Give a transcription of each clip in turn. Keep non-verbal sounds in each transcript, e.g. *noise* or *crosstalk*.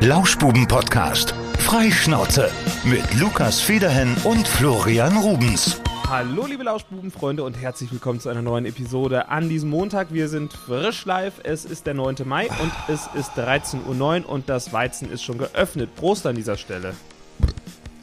Lauschbuben-Podcast. Freischnauze. Mit Lukas Federhen und Florian Rubens. Hallo liebe Lauschbubenfreunde und herzlich willkommen zu einer neuen Episode an diesem Montag. Wir sind frisch live, es ist der 9. Mai und es ist 13.09 Uhr und das Weizen ist schon geöffnet. Prost an dieser Stelle.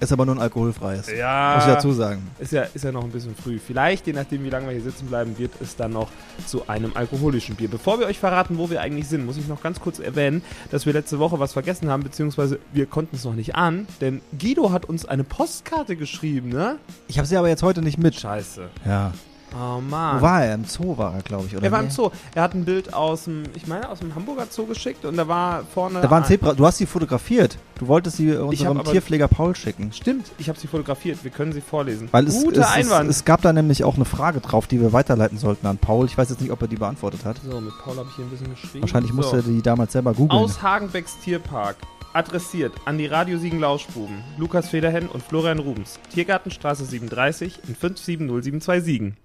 Ist aber nur ein alkoholfreies. Ja. Muss ich dazu sagen. Ist ja, ist ja noch ein bisschen früh. Vielleicht, je nachdem wie lange wir hier sitzen bleiben, wird es dann noch zu einem alkoholischen Bier. Bevor wir euch verraten, wo wir eigentlich sind, muss ich noch ganz kurz erwähnen, dass wir letzte Woche was vergessen haben, beziehungsweise wir konnten es noch nicht an, denn Guido hat uns eine Postkarte geschrieben, ne? Ich habe sie aber jetzt heute nicht mit. Scheiße. Ja. Oh Mann. Wo war er? Im Zoo war er, glaube ich, oder? Er war im? Zoo. Er hat ein Bild aus dem, ich meine, aus dem Hamburger Zoo geschickt und da war vorne. Da war ein Zebra. Du hast sie fotografiert. Du wolltest sie unserem Tierpfleger Paul schicken. Stimmt, ich habe sie fotografiert. Wir können sie vorlesen. Weil es, Guter es, Einwand. Es, es gab da nämlich auch eine Frage drauf, die wir weiterleiten sollten an Paul. Ich weiß jetzt nicht, ob er die beantwortet hat. so, mit Paul habe ich hier ein bisschen geschrieben. Wahrscheinlich so. musste er die damals selber googeln. Aus Hagenbecks Tierpark. Adressiert an die Radio Siegen Lauschbuben, Lukas Federhen und Florian Rubens. Tiergartenstraße 37 in 57072 Siegen.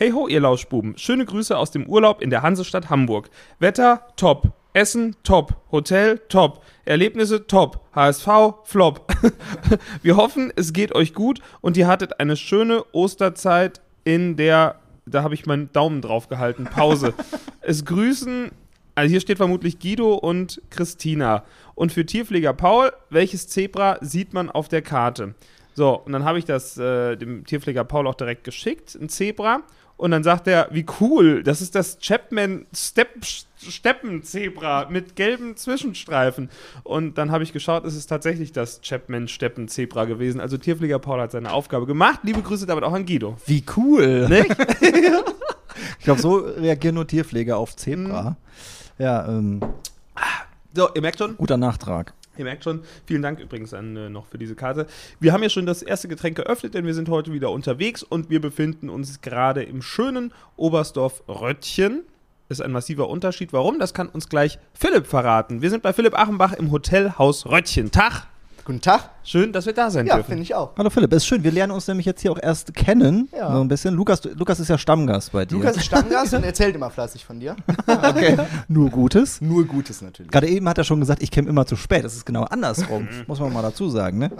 Hey ho, ihr Lauschbuben. Schöne Grüße aus dem Urlaub in der Hansestadt Hamburg. Wetter top. Essen top. Hotel top. Erlebnisse top. HSV flop. *laughs* Wir hoffen, es geht euch gut und ihr hattet eine schöne Osterzeit in der, da habe ich meinen Daumen drauf gehalten, Pause. *laughs* es grüßen, also hier steht vermutlich Guido und Christina. Und für Tierpfleger Paul, welches Zebra sieht man auf der Karte? So, und dann habe ich das äh, dem Tierpfleger Paul auch direkt geschickt, ein Zebra. Und dann sagt er, wie cool, das ist das Chapman Stepp, Steppenzebra mit gelben Zwischenstreifen. Und dann habe ich geschaut, es ist tatsächlich das Chapman Steppenzebra gewesen. Also Tierpfleger Paul hat seine Aufgabe gemacht. Liebe Grüße damit auch an Guido. Wie cool. Nicht? *laughs* Ich glaube, so reagieren nur Tierpfleger auf Zebra. Ja, ähm, So, ihr merkt schon, guter Nachtrag. Ihr merkt schon, vielen Dank übrigens an, äh, noch für diese Karte. Wir haben ja schon das erste Getränk geöffnet, denn wir sind heute wieder unterwegs und wir befinden uns gerade im schönen Oberstdorf Röttchen. Ist ein massiver Unterschied. Warum? Das kann uns gleich Philipp verraten. Wir sind bei Philipp Achenbach im Hotelhaus Röttchen. Tag! Guten Tag. Schön, dass wir da sein Ja, dürfen. finde ich auch. Hallo Philipp, ist schön. Wir lernen uns nämlich jetzt hier auch erst kennen. Ja. So ein bisschen. Lukas, du- Lukas ist ja Stammgast bei dir. Lukas ist Stammgast *laughs* und erzählt immer fleißig von dir. *laughs* okay. Nur Gutes. Nur Gutes natürlich. Gerade eben hat er schon gesagt, ich käme immer zu spät. Das ist genau andersrum. *laughs* Muss man mal dazu sagen, ne?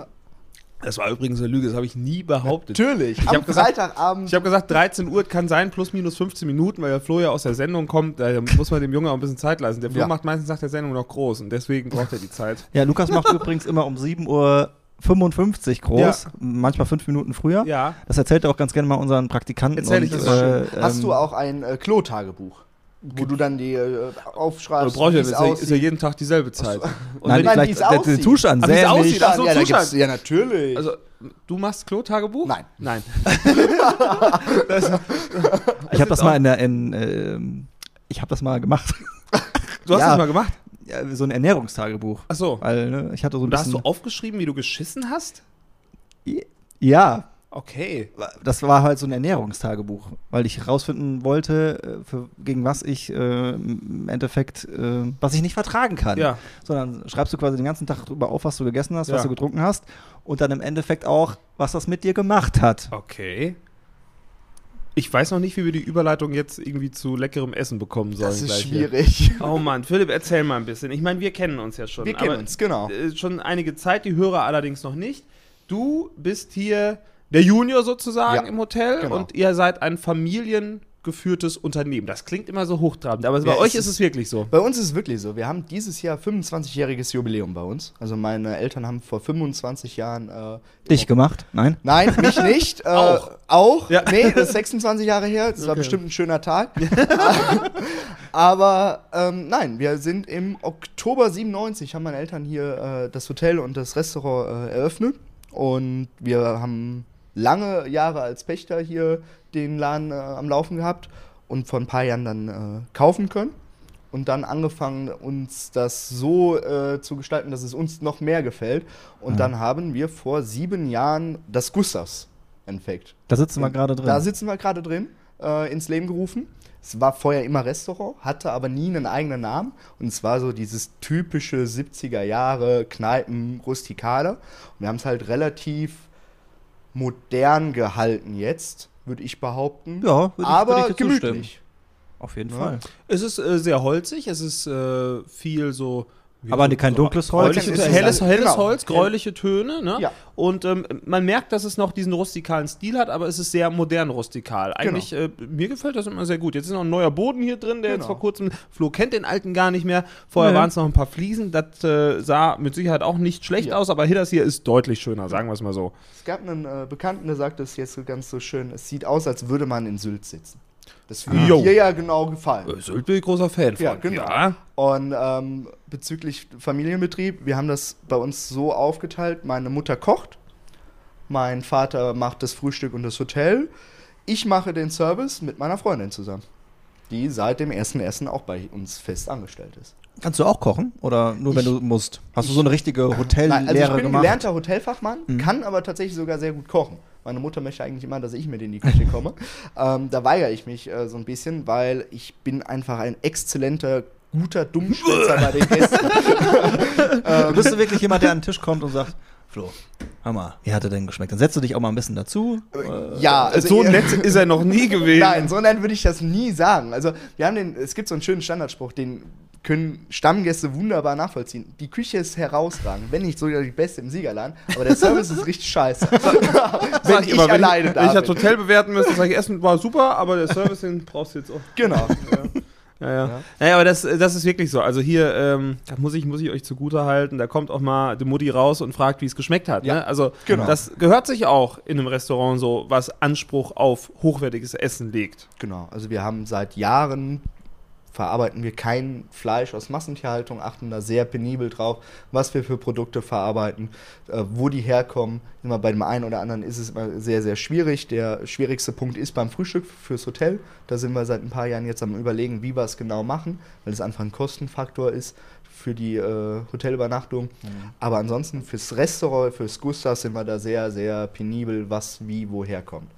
Das war übrigens eine Lüge, das habe ich nie behauptet. Natürlich. Ich Am hab gesagt- Freitagabend. Ich habe gesagt, 13 Uhr kann sein, plus minus 15 Minuten, weil der Flo ja aus der Sendung kommt. Da muss man dem Jungen auch ein bisschen Zeit lassen. Der Flo Ja. macht meistens nach der Sendung noch groß und deswegen braucht er die Zeit. Ja, Lukas macht *laughs* übrigens immer um 7.55 Uhr groß, manchmal fünf Minuten früher. Ja. Das erzählt er auch ganz gerne mal unseren Praktikanten. Erzähl ich und, das äh, Hast ähm, du auch ein äh, Klo-Tagebuch? Wo du dann die äh, aufschreibst, ja, wie's ist, ja, ist ja aussieht? jeden Tag dieselbe Zeit. *laughs* Und Nein, wenn- Nein, vielleicht wie's der, der aussieht. Zustand, sehr aussieht, nicht. ach so, ja, Zustand. ja, natürlich. also, du machst Klotagebuch? Nein. Nein. *laughs* Ich habe das mal in der, in, ähm, ich habe das mal gemacht. Du hast Ja. das mal gemacht? ja, so ein Ernährungstagebuch. Ach so. Weil ne, ich hatte so ein Und da hast du aufgeschrieben, wie du geschissen hast? ja, Okay. das war halt so ein Ernährungstagebuch, weil ich herausfinden wollte, äh, für, gegen was ich äh, im Endeffekt, äh, was ich nicht vertragen kann. Ja. Sondern schreibst du quasi den ganzen Tag drüber auf, was du gegessen hast, Ja. was du getrunken hast und dann im Endeffekt auch, was das mit dir gemacht hat. Okay. Ich weiß noch nicht, wie wir die Überleitung jetzt irgendwie zu leckerem Essen bekommen sollen. das ist gleich hier. schwierig. Oh Mann, Philipp, erzähl mal ein bisschen. Ich meine, wir kennen uns ja schon. Wir kennen uns, genau. äh, Schon einige Zeit, die Hörer allerdings noch nicht. Du bist hier der Junior sozusagen Ja, im Hotel genau. und ihr seid ein familiengeführtes Unternehmen. Das klingt immer so hochtrabend, aber bei Ja, euch es ist es wirklich so. Bei uns ist es wirklich so. Wir haben dieses Jahr 25-jähriges Jubiläum bei uns. Also meine Eltern haben vor 25 Jahren äh, Dich gemacht? Nein? Nein, mich *laughs* nicht. Äh, Auch. Auch? Ja. Nee, das ist 26 Jahre her. Das war Okay. bestimmt ein schöner Tag. *laughs* Aber ähm, nein, wir sind im Oktober 97, haben meine Eltern hier äh, das Hotel und das Restaurant äh, eröffnet. Und wir haben lange Jahre als Pächter hier den Laden äh, am Laufen gehabt und vor ein paar Jahren dann äh, kaufen können. Und dann angefangen, uns das so äh, zu gestalten, dass es uns noch mehr gefällt. Und dann haben wir vor sieben Jahren das Gustavs entdeckt. Da sitzen wir gerade drin. Da sitzen wir gerade drin, äh, ins Leben gerufen. Es war vorher immer Restaurant, hatte aber nie einen eigenen Namen. Und es war so dieses typische 70er Jahre Kneipen Rustikale. Und wir haben es halt relativ modern gehalten jetzt, würde ich behaupten. Ja, würd ich- aber würd ich dir zustimmen. gemütlich. Auf jeden Ja. Fall. Es ist äh, sehr holzig, es ist äh, viel so Aber kein dunkles Holz. Helles, helles genau. Holz, gräuliche Töne, ne? Ja. Und ähm, man merkt, dass es noch diesen rustikalen Stil hat, aber es ist sehr modern rustikal. Eigentlich, äh, mir gefällt das immer sehr gut. Jetzt ist noch ein neuer Boden hier drin, der jetzt Genau. vor kurzem, Flo kennt den alten gar nicht mehr. Vorher Nee. waren es noch ein paar Fliesen, das äh, sah mit Sicherheit auch nicht schlecht Ja. aus, aber hier das hier ist deutlich schöner, sagen wir es mal so. Es gab einen äh, Bekannten, der sagte es jetzt so ganz so schön, es sieht aus, als würde man in Sylt sitzen. Das würde Jo. dir ja genau gefallen. Äh, Sylt bin ich großer Fan von. Ja, genau. Ja. Und ähm, bezüglich Familienbetrieb, wir haben das bei uns so aufgeteilt, meine Mutter kocht, mein Vater macht das Frühstück und das Hotel, ich mache den Service mit meiner Freundin zusammen, die seit dem ersten Essen auch bei uns fest angestellt ist. Kannst du auch kochen? Oder nur wenn Ich- du musst? Hast du so eine richtige Hotellehre Nein, also ich bin gemacht? gelernter Hotelfachmann, Mhm. kann aber tatsächlich sogar sehr gut kochen. Meine Mutter möchte eigentlich immer, dass ich mit in die Küche *laughs* komme. ähm, da weigere ich mich äh, so ein bisschen, weil ich bin einfach ein exzellenter, guter Dummschwätzer bei den Gästen. Du *laughs* bist du wirklich jemand, der an den Tisch kommt und sagt, Flo, Hammer, wie hat er denn geschmeckt? Dann setzt du dich auch mal ein bisschen dazu. Äh, ja, also so ihr- nett ist er noch nie *laughs* gewesen. Nein, so nett würde ich das nie sagen. Also, wir haben den, es gibt so einen schönen Standardspruch, den können Stammgäste wunderbar nachvollziehen. Die Küche ist herausragend, wenn nicht sogar die beste im Siegerland, aber der Service ist richtig scheiße. *laughs* Wenn ich immer, alleine wenn ich, da wenn ich das. Hotel bewerten müsste, sage ich, Essen war super, aber der Service, den brauchst du jetzt auch. Genau. Ja, ja. Ja. Naja, aber das, das ist wirklich so. Also hier, ähm, da muss ich, muss ich euch zugute halten, da kommt auch mal die Mutti raus und fragt, wie es geschmeckt hat. Ja, Ne? Also genau. das gehört sich auch in einem Restaurant so, was Anspruch auf hochwertiges Essen legt. Genau, also wir haben seit Jahren verarbeiten wir kein Fleisch aus Massentierhaltung, achten da sehr penibel drauf, was wir für Produkte verarbeiten, äh, wo die herkommen. Immer bei dem einen oder anderen ist es immer sehr, sehr schwierig. Der schwierigste Punkt ist beim Frühstück fürs Hotel. Da sind wir seit ein paar Jahren jetzt am überlegen, wie wir es genau machen, weil es einfach ein Kostenfaktor ist für die äh, Hotelübernachtung. Aber ansonsten fürs Restaurant, fürs Gustavs sind wir da sehr, sehr penibel, was wie woher kommt.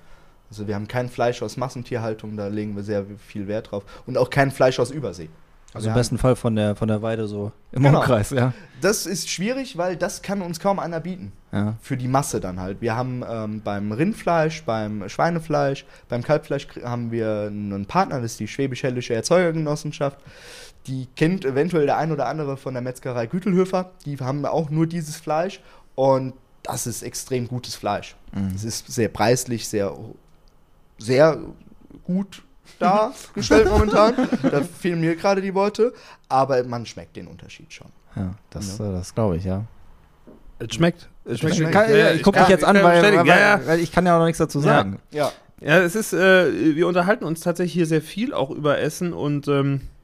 Also wir haben kein Fleisch aus Massentierhaltung, da legen wir sehr viel Wert drauf. Und auch kein Fleisch aus Übersee. Also Wir im besten Fall von der, von der Weide so im Genau. Umkreis, ja. Das ist schwierig, weil das kann uns kaum einer bieten. ja. Für die Masse dann halt. Wir haben ähm, beim Rindfleisch, beim Schweinefleisch, beim Kalbfleisch haben wir einen Partner, das ist die Schwäbisch-Hellische Erzeugergenossenschaft. Die kennt eventuell der ein oder andere von der Metzgerei Gütelhöfer. Die haben auch nur dieses Fleisch und das ist extrem gutes Fleisch. Es ist sehr preislich, sehr, sehr gut dargestellt *laughs* momentan. Da fehlen mir gerade die Worte, aber man schmeckt den Unterschied schon. ja das, äh, das glaube ich, ja. Es schmeckt. Es schmeckt. schmeckt. Kann, Ja, ja, ich gucke dich jetzt an, weil, weil, weil, ja, ja. weil ich kann ja auch noch nichts dazu sagen. Ja, Ja, es ist, äh, wir unterhalten uns tatsächlich hier sehr viel auch über Essen und ähm, äh,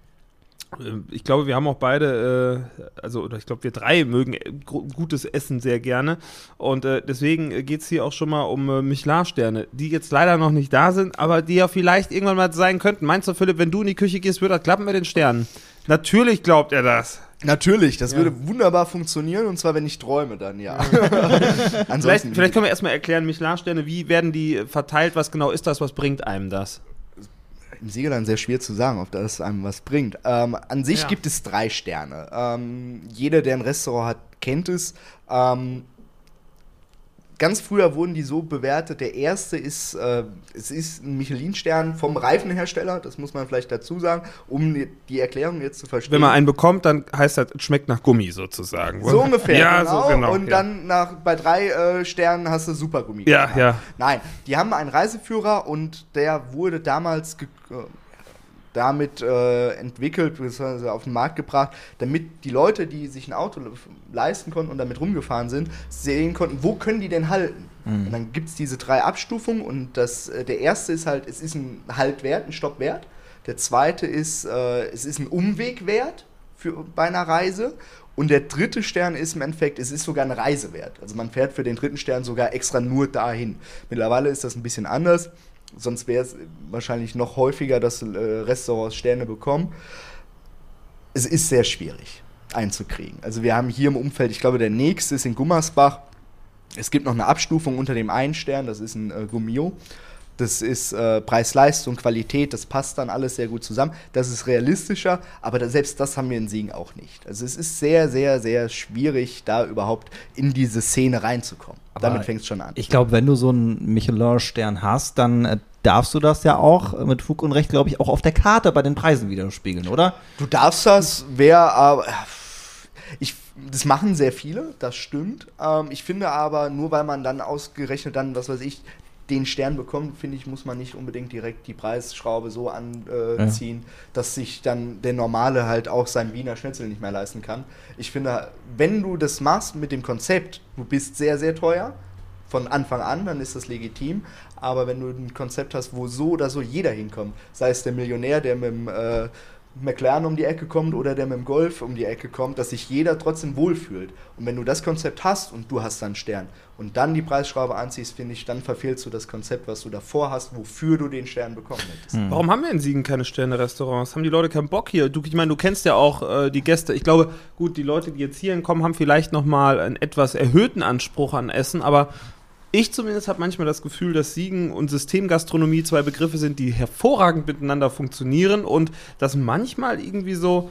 ich glaube, wir haben auch beide, äh, also oder ich glaube, wir drei mögen äh, gutes Essen sehr gerne und äh, deswegen geht es hier auch schon mal um äh, Michelin-Sterne, die jetzt leider noch nicht da sind, aber die ja vielleicht irgendwann mal sein könnten. Meinst du, Philipp, wenn du in die Küche gehst, wird das klappen mit den Sternen? Natürlich glaubt er das. Natürlich, das Ja. würde wunderbar funktionieren und zwar, wenn ich träume, dann ja. *laughs* Vielleicht, Ansonsten, vielleicht können wir erstmal erklären, Michelin-Sterne, wie werden die verteilt, was genau ist das, was bringt einem das? Im Siegerland sehr schwer zu sagen, ob das einem was bringt. Ähm, an sich Ja. gibt es drei Sterne. Ähm, jeder, der ein Restaurant hat, kennt es. Ähm, ganz früher wurden die so bewertet. Der erste ist, äh, es ist ein Michelin-Stern vom Reifenhersteller, das muss man vielleicht dazu sagen, um die, Erklärung jetzt zu verstehen. Wenn man einen bekommt, dann heißt das, es schmeckt nach Gummi sozusagen. so ungefähr, Ja, genau. so genau. Und ja. dann nach, bei drei äh, Sternen hast du Supergummi. Ja, gehabt. ja. Nein, die haben einen Reiseführer und der wurde damals äh, damit äh, entwickelt, beziehungsweise auf den Markt gebracht, damit die Leute, die sich ein Auto le- leisten konnten und damit rumgefahren sind, sehen konnten, wo können die denn halten. Und dann gibt es diese drei Abstufungen und das, äh, der erste ist halt, es ist ein Haltwert, ein Stoppwert. Der zweite ist, äh, es ist ein Umwegwert für, bei einer Reise. Und der dritte Stern ist im Endeffekt, es ist sogar ein Reisewert. Also man fährt für den dritten Stern sogar extra nur dahin. Mittlerweile ist das ein bisschen anders. Sonst wäre es wahrscheinlich noch häufiger, dass äh, Restaurants Sterne bekommen. Es ist sehr schwierig einzukriegen. Also wir haben hier im Umfeld, ich glaube, der nächste ist in Gummersbach. Es gibt noch eine Abstufung unter dem einen Stern, das ist ein äh, Gummio. Das ist äh, Preis-Leistung, Qualität, das passt dann alles sehr gut zusammen. Das ist realistischer, aber da, selbst das haben wir in Siegen auch nicht. Also es ist sehr, sehr, sehr schwierig, da überhaupt in diese Szene reinzukommen. Aber Damit fängt es schon an. Ich glaube, wenn du so einen Michelin-Stern hast, dann äh, darfst du das ja auch äh, mit Fug und Recht, glaube ich, auch auf der Karte bei den Preisen widerspiegeln, oder? Du darfst das, wer aber. Ich, das machen sehr viele, das stimmt. Ähm, ich finde aber, nur weil man dann ausgerechnet dann, was weiß ich, den Stern bekommt, finde ich, muss man nicht unbedingt direkt die Preisschraube so anziehen, Ja. dass sich dann der Normale halt auch sein Wiener Schnitzel nicht mehr leisten kann. Ich finde, wenn du das machst mit dem Konzept, du bist sehr, sehr teuer, von Anfang an, dann ist das legitim. Aber wenn du ein Konzept hast, wo so oder so jeder hinkommt, sei es der Millionär, der mit dem äh, McLaren um die Ecke kommt oder der mit dem Golf um die Ecke kommt, dass sich jeder trotzdem wohlfühlt. Und wenn du das Konzept hast und du hast dann Stern und dann die Preisschraube anziehst, finde ich, dann verfehlst du das Konzept, was du davor hast, wofür du den Stern bekommen hättest. Warum haben wir in Siegen keine Sterne-Restaurants? Haben die Leute keinen Bock hier? Du, ich meine, du kennst ja auch äh, die Gäste. Ich glaube, gut, die Leute, die jetzt hierhin kommen, haben vielleicht noch mal einen etwas erhöhten Anspruch an Essen, aber ich zumindest habe manchmal das Gefühl, dass Siegen und Systemgastronomie zwei Begriffe sind, die hervorragend miteinander funktionieren und dass manchmal irgendwie so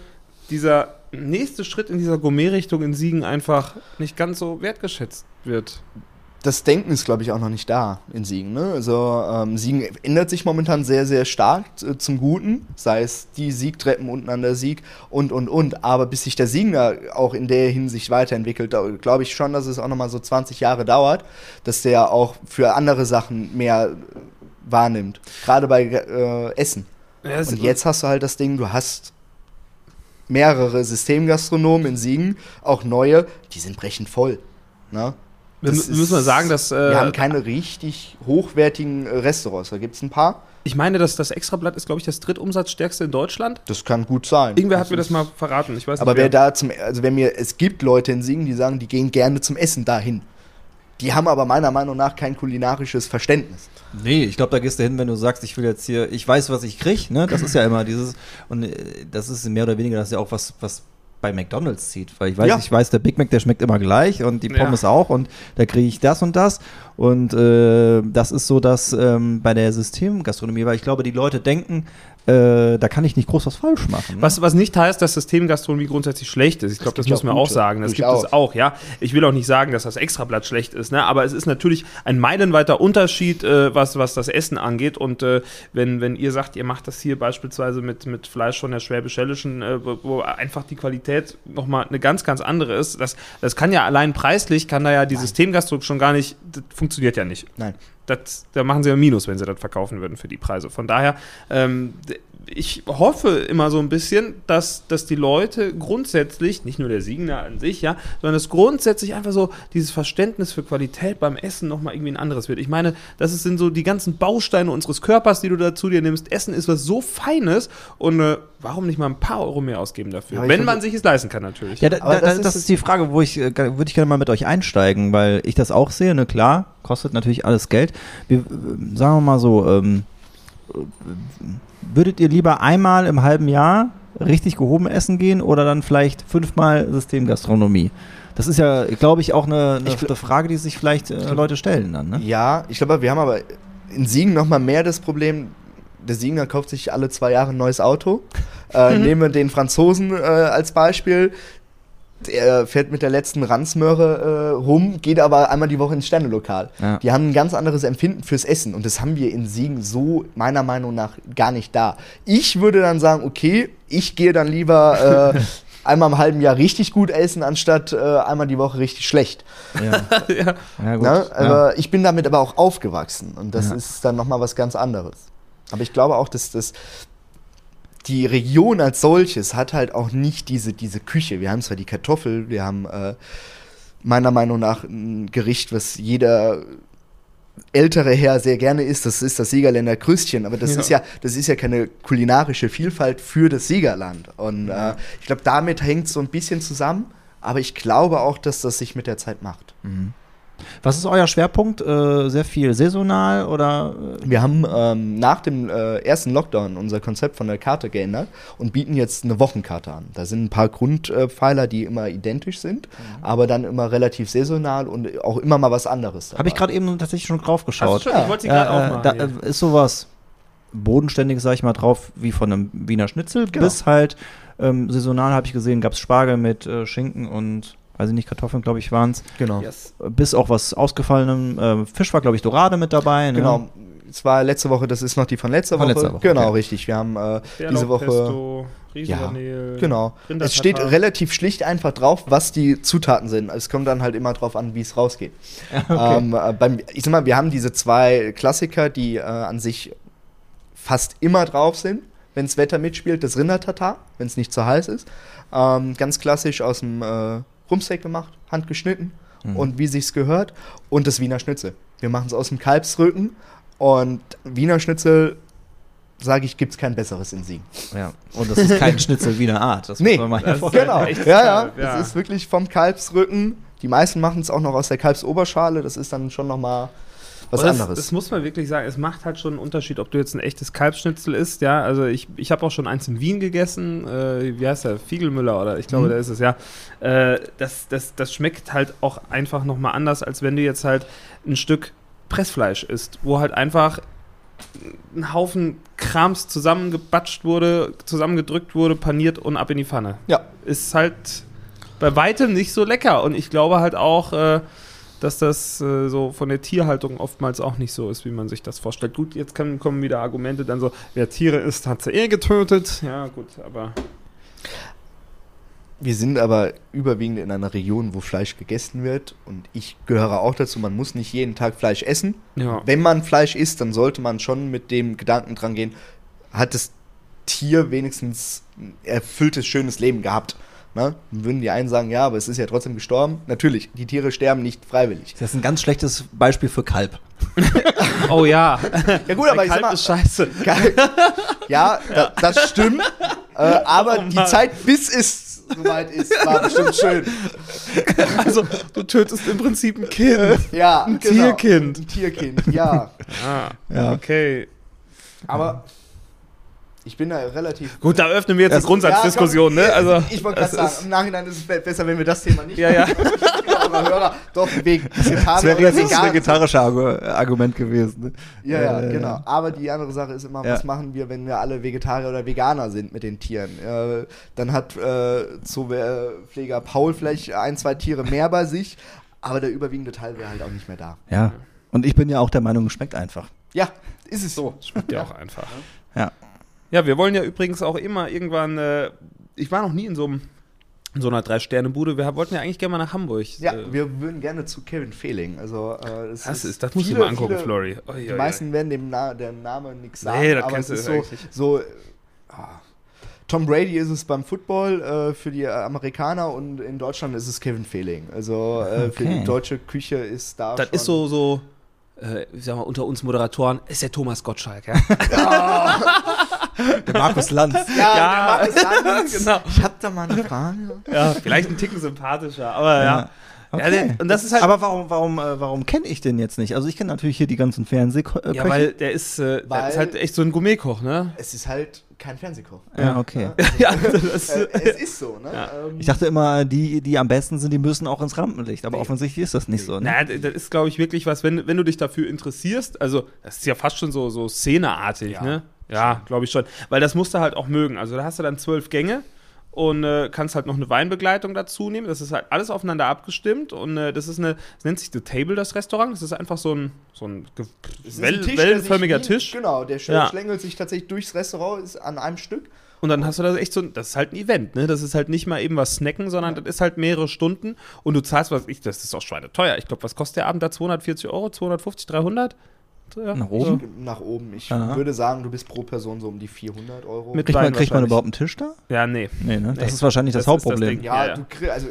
dieser nächste Schritt in dieser Gourmet-Richtung in Siegen einfach nicht ganz so wertgeschätzt wird. Das Denken ist, glaube ich, auch noch nicht da in Siegen. Ne? Also ähm, Siegen ändert sich momentan sehr, sehr stark äh, zum Guten, sei es die Siegtreppen unten an der Sieg und, und, und. Aber bis sich der Siegen da auch in der Hinsicht weiterentwickelt, glaube ich schon, dass es auch nochmal so 20 Jahre dauert, dass der auch für andere Sachen mehr wahrnimmt. Gerade bei äh, Essen. Ja, Und jetzt hast du halt das Ding, du hast mehrere Systemgastronomen in Siegen, auch neue, die sind brechend voll. Ne? Wir Das müssen wir ist- sagen, dass äh, Wir haben keine richtig hochwertigen Restaurants. Da gibt es ein paar. ich meine, dass das Extrablatt ist, glaube ich, das drittumsatzstärkste in Deutschland. Das kann gut sein. Irgendwer hat mir das mal verraten. Ich weiß Aber nicht, wer da zum, also wenn mir, es gibt Leute in Siegen, die sagen, die gehen gerne zum Essen dahin. Die haben aber meiner Meinung nach kein kulinarisches Verständnis. Nee, ich glaube, da gehst du hin, wenn du sagst, ich will jetzt hier, ich weiß, was ich krieg, ne? Das ist ja immer dieses, und äh, das ist mehr oder weniger, das ist ja auch was, was bei McDonalds zieht. Weil ich weiß, Ja. ich weiß, der Big Mac, der schmeckt immer gleich und die Ja. Pommes auch und da kriege ich das und das. Und äh, das ist so, dass ähm, bei der Systemgastronomie, weil ich glaube, die Leute denken, äh, da kann ich nicht groß was falsch machen. ne? Was, was nicht heißt, dass Systemgastronomie grundsätzlich schlecht ist. Ich glaube, das gibt muss man auch auch sagen. Das gibt durchaus. es auch, ja. Ich will auch nicht sagen, dass das Extrablatt schlecht ist, ne? aber es ist natürlich ein meilenweiter Unterschied, äh, was, was das Essen angeht. Und äh, wenn, wenn ihr sagt, ihr macht das hier beispielsweise mit, mit Fleisch von der Schwäbisch-Hellischen, äh, wo, einfach die Qualität nochmal eine ganz, ganz andere ist, das, das kann ja allein preislich, kann da ja die Systemgastro schon gar nicht, das funktioniert ja nicht. Nein. Das, da machen sie ja Minus, wenn sie das verkaufen würden für die Preise. Von daher, ähm, ich hoffe immer so ein bisschen, dass, dass die Leute grundsätzlich, nicht nur der Siegener an sich, ja, sondern dass grundsätzlich einfach so dieses Verständnis für Qualität beim Essen nochmal irgendwie ein anderes wird. Ich meine, das sind so die ganzen Bausteine unseres Körpers, die du da zu dir nimmst. Essen ist was so Feines und äh, warum nicht mal ein paar Euro mehr ausgeben dafür? Ja, wenn man sich es leisten kann, natürlich. Ja, da, Aber da, das, das das ist ist die Frage, wo ich, äh, würde ich gerne mal mit euch einsteigen, weil ich das auch sehe, ne, klar, kostet natürlich alles Geld. Wir, äh, sagen wir mal so, ähm, äh, würdet ihr lieber einmal im halben Jahr richtig gehoben essen gehen oder dann vielleicht fünfmal Systemgastronomie? Das ist ja, glaube ich, auch eine, eine, Ich eine Frage, die sich vielleicht äh, Leute stellen dann, ne? Ja, ich glaube, wir haben aber in Siegen noch mal mehr das Problem. Der Siegener kauft sich alle zwei Jahre ein neues Auto. Äh, *laughs* Nehmen wir den Franzosen äh, als Beispiel. Der fährt mit der letzten Ranzmöhre äh, rum, geht aber einmal die Woche ins Sternelokal. Ja. Die haben ein ganz anderes Empfinden fürs Essen und das haben wir in Siegen so meiner Meinung nach gar nicht da. Ich würde dann sagen, okay, ich gehe dann lieber äh, *laughs* einmal im halben Jahr richtig gut essen, anstatt äh, einmal die Woche richtig schlecht. Ja, *laughs* ja. ja gut. Ne? ja. Aber ich bin damit aber auch aufgewachsen und das Ja. ist dann nochmal was ganz anderes. Aber ich glaube auch, dass das die Region als solches hat halt auch nicht diese, diese Küche. Wir haben zwar die Kartoffel, wir haben äh, meiner Meinung nach ein Gericht, was jeder ältere Herr sehr gerne isst, das ist das Siegerländer Krüstchen, aber das Ja. ist ja, das ist ja keine kulinarische Vielfalt für das Siegerland. Und äh, ich glaube, damit hängt es so ein bisschen zusammen, aber ich glaube auch, dass das sich mit der Zeit macht. Was ist euer Schwerpunkt? Äh, sehr viel saisonal oder? äh, Wir haben ähm, nach dem äh, ersten Lockdown unser Konzept von der Karte geändert und bieten jetzt eine Wochenkarte an. Da sind ein paar Grundpfeiler, die immer identisch sind, aber dann immer relativ saisonal und auch immer mal was anderes. Habe ich gerade eben tatsächlich schon drauf geschaut. schon? Ich wollte sie gerade Äh, äh, aufmachen. da äh, ist sowas bodenständiges, sag ich mal, drauf, wie von einem Wiener Schnitzel, Genau. bis halt ähm, saisonal habe ich gesehen, gab es Spargel mit äh, Schinken und, weiß ich nicht, Kartoffeln, glaube ich, waren es. Genau. yes. Bis auch was ausgefallenem äh, Fisch war, glaube ich, Dorade mit dabei. Ne? Genau. Es war letzte Woche, das ist noch die von letzter Von Woche. letzter Woche, Genau, okay. richtig. Wir haben äh, diese Woche Pesto, Riesenvanille. Genau. Es steht relativ schlicht einfach drauf, was die Zutaten sind. Es kommt dann halt immer drauf an, wie es rausgeht. *laughs* ähm, äh, beim, ich sag mal, wir haben diese zwei Klassiker, die äh, an sich fast immer drauf sind, wenn das Wetter mitspielt. Das Rindertatar, wenn es nicht zu heiß ist. Ähm, ganz klassisch aus dem äh, Rumsteak gemacht, handgeschnitten und wie sich's gehört. Und das Wiener Schnitzel. Wir machen es aus dem Kalbsrücken und Wiener Schnitzel, sage ich, gibt's kein besseres in Siegen. Ja. Und das ist kein Schnitzel Wiener Art. Das Nee, muss man mal das. Genau, ja, ja. Ja. Das ist wirklich vom Kalbsrücken. Die meisten machen es auch noch aus der Kalbsoberschale. Das ist dann schon noch mal was das, anderes. Das muss man wirklich sagen. Es macht halt schon einen Unterschied, ob du jetzt ein echtes Kalbsschnitzel isst. Ja, also ich, ich habe auch schon eins in Wien gegessen. Äh, wie heißt der? Fiegelmüller oder ich glaube, Mhm. der ist es, ja. Äh, das, das, das schmeckt halt auch einfach nochmal anders, als wenn du jetzt halt ein Stück Pressfleisch isst, wo halt einfach ein Haufen Krams zusammengebatscht wurde, zusammengedrückt wurde, paniert und ab in die Pfanne. ja, Ist halt bei weitem nicht so lecker. Und ich glaube halt auch, äh, dass das äh, so von der Tierhaltung oftmals auch nicht so ist, wie man sich das vorstellt. Gut, jetzt kann, kommen wieder Argumente dann so, wer Tiere isst, hat sie eh getötet. Ja, gut, aber wir sind aber überwiegend in einer Region, wo Fleisch gegessen wird. Und ich gehöre auch dazu, man muss nicht jeden Tag Fleisch essen. ja. Wenn man Fleisch isst, dann sollte man schon mit dem Gedanken dran gehen, hat das Tier wenigstens ein erfülltes, schönes Leben gehabt. Ne? Dann würden die einen sagen, ja, aber es ist ja trotzdem gestorben. Natürlich, die Tiere sterben nicht freiwillig. Das ist ein ganz schlechtes Beispiel für Kalb. *laughs* Oh ja. Ja gut, aber Der ich sag Kalb mal, ist scheiße. Geil. Ja, Da, das stimmt. Äh, aber Oh die. Zeit, bis es soweit ist, war bestimmt schön. *laughs* Also, du tötest im Prinzip ein Kind. *laughs* Ja, Ein genau. Tierkind. Ein Tierkind, ja. Ah, Ja. okay. Aber ich bin da relativ. Gut, da öffnen wir jetzt eine Das- Grundsatzdiskussion, Ja, ne? Also, ich wollte gerade das sagen, im Nachhinein ist es be- besser, wenn wir das Thema nicht Ja, ja. *laughs* aber Hörer, doch, wegen Das Vegetarier wäre jetzt das vegetarische Argu Argument gewesen. Ne? Ja, ja, Äh, genau. Aber die andere Sache ist immer, Ja. was machen wir, wenn wir alle Vegetarier oder Veganer sind mit den Tieren? Äh, dann hat äh, Zoopfleger Paul vielleicht ein, zwei Tiere mehr bei sich, aber der überwiegende Teil wäre halt auch nicht mehr da. Ja. Und ich bin ja auch der Meinung, es schmeckt einfach. Ja, ist es so. Schmeckt ja auch einfach. Ja. Ja, wir wollen ja übrigens auch immer irgendwann. Äh, ich war noch nie in so einem. In so einer Drei-Sterne-Bude. Wir wollten ja eigentlich gerne mal nach Hamburg. Ja, Äh, wir würden gerne zu Kevin Fehling. Also, äh, das, das, ist, das du viele, mal angucken, viele- Flori. Oi, Die oi. meisten werden dem Na der Name nichts sagen, Nee, das aber kennst es ist du so, so ah. Tom Brady ist es beim Football äh, für die Amerikaner und in Deutschland ist es Kevin Fehling. Also äh, für Okay. die deutsche Küche ist da Das schon ist so, so äh, ich sag mal, unter uns Moderatoren, ist der Thomas Gottschalk, ja? *laughs* *laughs* Der Markus Lanz. *laughs* Ja, Ja, der Markus Lanz. genau. Ich hab da mal eine Frage. ja. Vielleicht ein Ticken sympathischer, aber ja. Ja. Ja, der- und das ist halt. Aber warum, warum, äh, warum kenne ich den jetzt nicht? Also ich kenne natürlich hier die ganzen Fernsehköche. ja, weil der ist, äh, der Weil- ist halt echt so ein Gourmetkoch, ne? Es ist halt kein Fernsehkoch. ja, okay. *laughs* Ja, das, Äh, es ist so, ne? Ja. Ähm, Ich dachte immer, die, die am besten sind, die müssen auch ins Rampenlicht. Aber Nee. offensichtlich ist das nicht so. Ne? Na, das ist, glaube ich, wirklich was, wenn, wenn du dich dafür interessierst, also das ist ja fast schon so, so szeneartig, Ja, ne? Ja, glaube ich schon. Weil das musst du halt auch mögen. Also da hast du dann zwölf Gänge und äh, kannst halt noch eine Weinbegleitung dazu nehmen. Das ist halt alles aufeinander abgestimmt und äh, das ist eine, das nennt sich The Table, das Restaurant. Das ist einfach so ein, so ein well, ein Tisch, der wellenförmiger wie- Tisch. Genau, der Ja. schlängelt sich tatsächlich durchs Restaurant, ist an einem Stück. Und dann hast du da echt so, das ist halt ein Event, ne? Das ist halt nicht mal eben was snacken, sondern das ist halt mehrere Stunden und du zahlst, was ich, das ist auch schweineteuer. Ich glaube, was kostet der Abend da? 240 Euro, 250, 300? Ja, Nach oben? so. Nach oben. Ich Aha. würde sagen, du bist pro Person so um die 400 Euro. Mit Kriegt, man, kriegt man überhaupt einen Tisch da? Ja, nee. Nee, ne? Das Nee. ist wahrscheinlich das, Das das Hauptproblem. Ding. ja, Ja, ja. du kriegst, also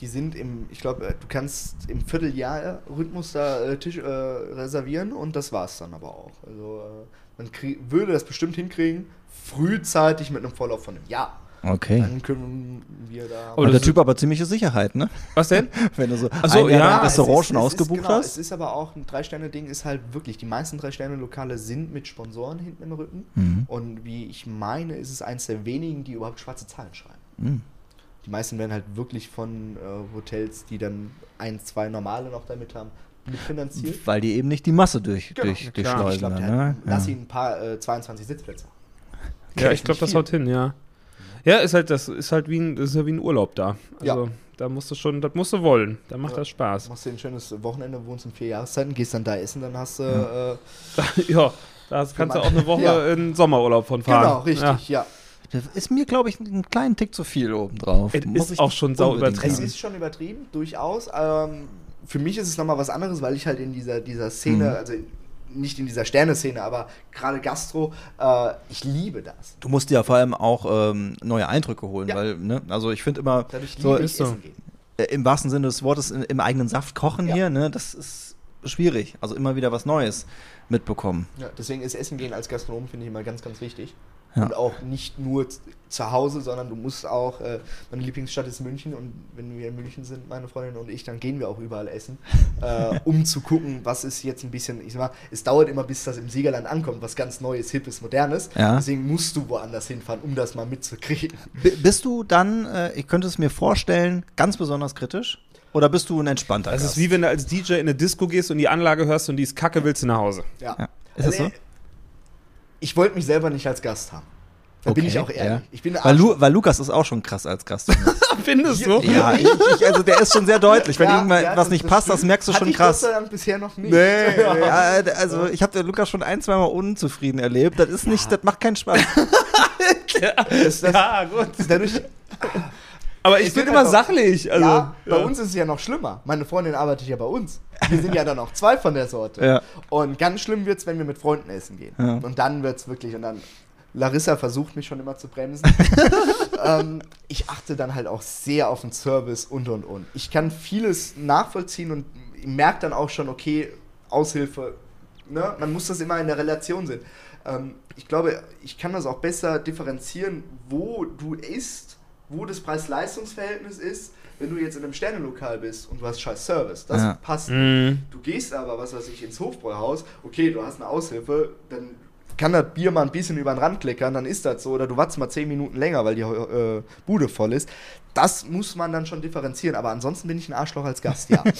die sind im, ich glaube, du kannst im Vierteljahr-Rhythmus da äh, Tisch äh, reservieren und das war's dann aber auch. Also äh, man krieg- würde das bestimmt hinkriegen, frühzeitig mit einem Vorlauf von einem Jahr. Okay. Dann können wir da. Oh, der Typ aber ziemliche Sicherheit, ne? Was denn? *laughs* Wenn du so Ach so, ein Jahr ja, Restaurant ist- schon ausgebucht ist, genau, hast. Es ist aber auch ein Drei-Sterne-Ding, ist halt wirklich, die meisten Drei-Sterne-Lokale sind mit Sponsoren hinten im Rücken. Mhm. Und wie ich meine, ist es eins der wenigen, die überhaupt schwarze Zahlen schreiben. Mhm. Die meisten werden halt wirklich von äh, Hotels, die dann ein, zwei normale noch damit haben, mitfinanziert. Weil die eben nicht die Masse durch, Genau, durch, durchschleusen. Ich der ne? hat, lass ihn ein paar äh, 22 Sitzplätze. Ja, Echt ich glaube, das haut hin, ja. Ja, ist halt, das ist halt wie ein, das ist ja wie ein Urlaub da. Also, Ja. da musst du schon, das musst du wollen. Da macht Ja. das Spaß. Machst dir ein schönes Wochenende, wohnst in vier Jahreszeiten, gehst dann da essen, dann hast du. Äh, *laughs* ja, da kannst du auch eine Woche Ja. in Sommerurlaub von fahren. genau, richtig, Ja. ja. Das ist mir, glaube ich, einen kleinen Tick zu viel obendrauf. Es Muss ist ich auch schon sau übertrieben. Es ist schon übertrieben, durchaus. Ähm, für mich ist es nochmal was anderes, weil ich halt in dieser, dieser Szene, also nicht in dieser Sterneszene, aber gerade Gastro, äh, ich liebe das. Du musst dir ja vor allem auch ähm, neue Eindrücke holen, Ja. weil, ne, also ich finde immer, Dadurch so, ich ist so. Äh, im wahrsten Sinne des Wortes in, im eigenen Saft kochen Ja. hier, ne, das ist schwierig. Also immer wieder was Neues mitbekommen. Ja, deswegen ist Essen gehen als Gastronom, finde ich immer ganz, ganz wichtig. Ja. Und auch nicht nur zu Hause, sondern du musst auch, äh, meine Lieblingsstadt ist München und wenn wir in München sind, meine Freundin und ich, dann gehen wir auch überall essen, *laughs* äh, um zu gucken, was ist jetzt ein bisschen, ich sag mal, es dauert immer, bis das im Siegerland ankommt, was ganz Neues, Hippes, Modernes. Ja. Deswegen musst du woanders hinfahren, um das mal mitzukriegen. B bist du dann, äh, ich könnte es mir vorstellen, ganz besonders kritisch? Oder bist du ein entspannter Das Gast? ist wie wenn du als DJ in eine Disco gehst und die Anlage hörst und die ist kacke, willst du nach Hause. Ja. Ja. Ist das so? Ich wollte mich selber nicht als Gast haben. Da bin Okay, ich auch ehrlich. ja. Ich bin weil, Lu weil Lukas ist auch schon krass als Gast. *laughs* *laughs* Findest du? ja, ich, ich, also der ist schon sehr deutlich. Wenn Ja, irgendwann ja, was das- nicht das passt, das stimmt. merkst du Hatte schon ich krass. Sei Dank bisher noch nicht. *laughs* Ja, äh, also ich habe den Lukas schon ein, zweimal unzufrieden erlebt. Das ist nicht, das macht keinen Spaß. Das, das, Ja, gut. dadurch, Aber ich bin immer halt auch- sachlich. Also, ja, bei uns ist es ja noch schlimmer. Meine Freundin arbeitet ja bei uns. Wir sind ja dann auch zwei von der Sorte. Ja. Und ganz schlimm wird es, wenn wir mit Freunden essen gehen. Ja. Und dann wird es wirklich, und dann, Larissa versucht mich schon immer zu bremsen. *laughs* ähm, ich achte dann halt auch sehr auf den Service und und und. Ich kann vieles nachvollziehen und merke dann auch schon, okay, Aushilfe, ne? man muss das immer in der Relation sehen. Ähm, ich glaube, ich kann das auch besser differenzieren, wo du isst, wo das Preis-Leistungs-Verhältnis ist, wenn du jetzt in einem Sternenlokal bist und du hast scheiß Service. Das Ja. passt. Mhm. Du gehst aber, was weiß ich, ins Hofbräuhaus, okay, du hast eine Aushilfe, dann kann das Bier mal ein bisschen über den Rand kleckern, dann ist das so, oder du wartest mal 10 Minuten länger, weil die äh, Bude voll ist. Das muss man dann schon differenzieren, aber ansonsten bin ich ein Arschloch als Gast, ja. *laughs*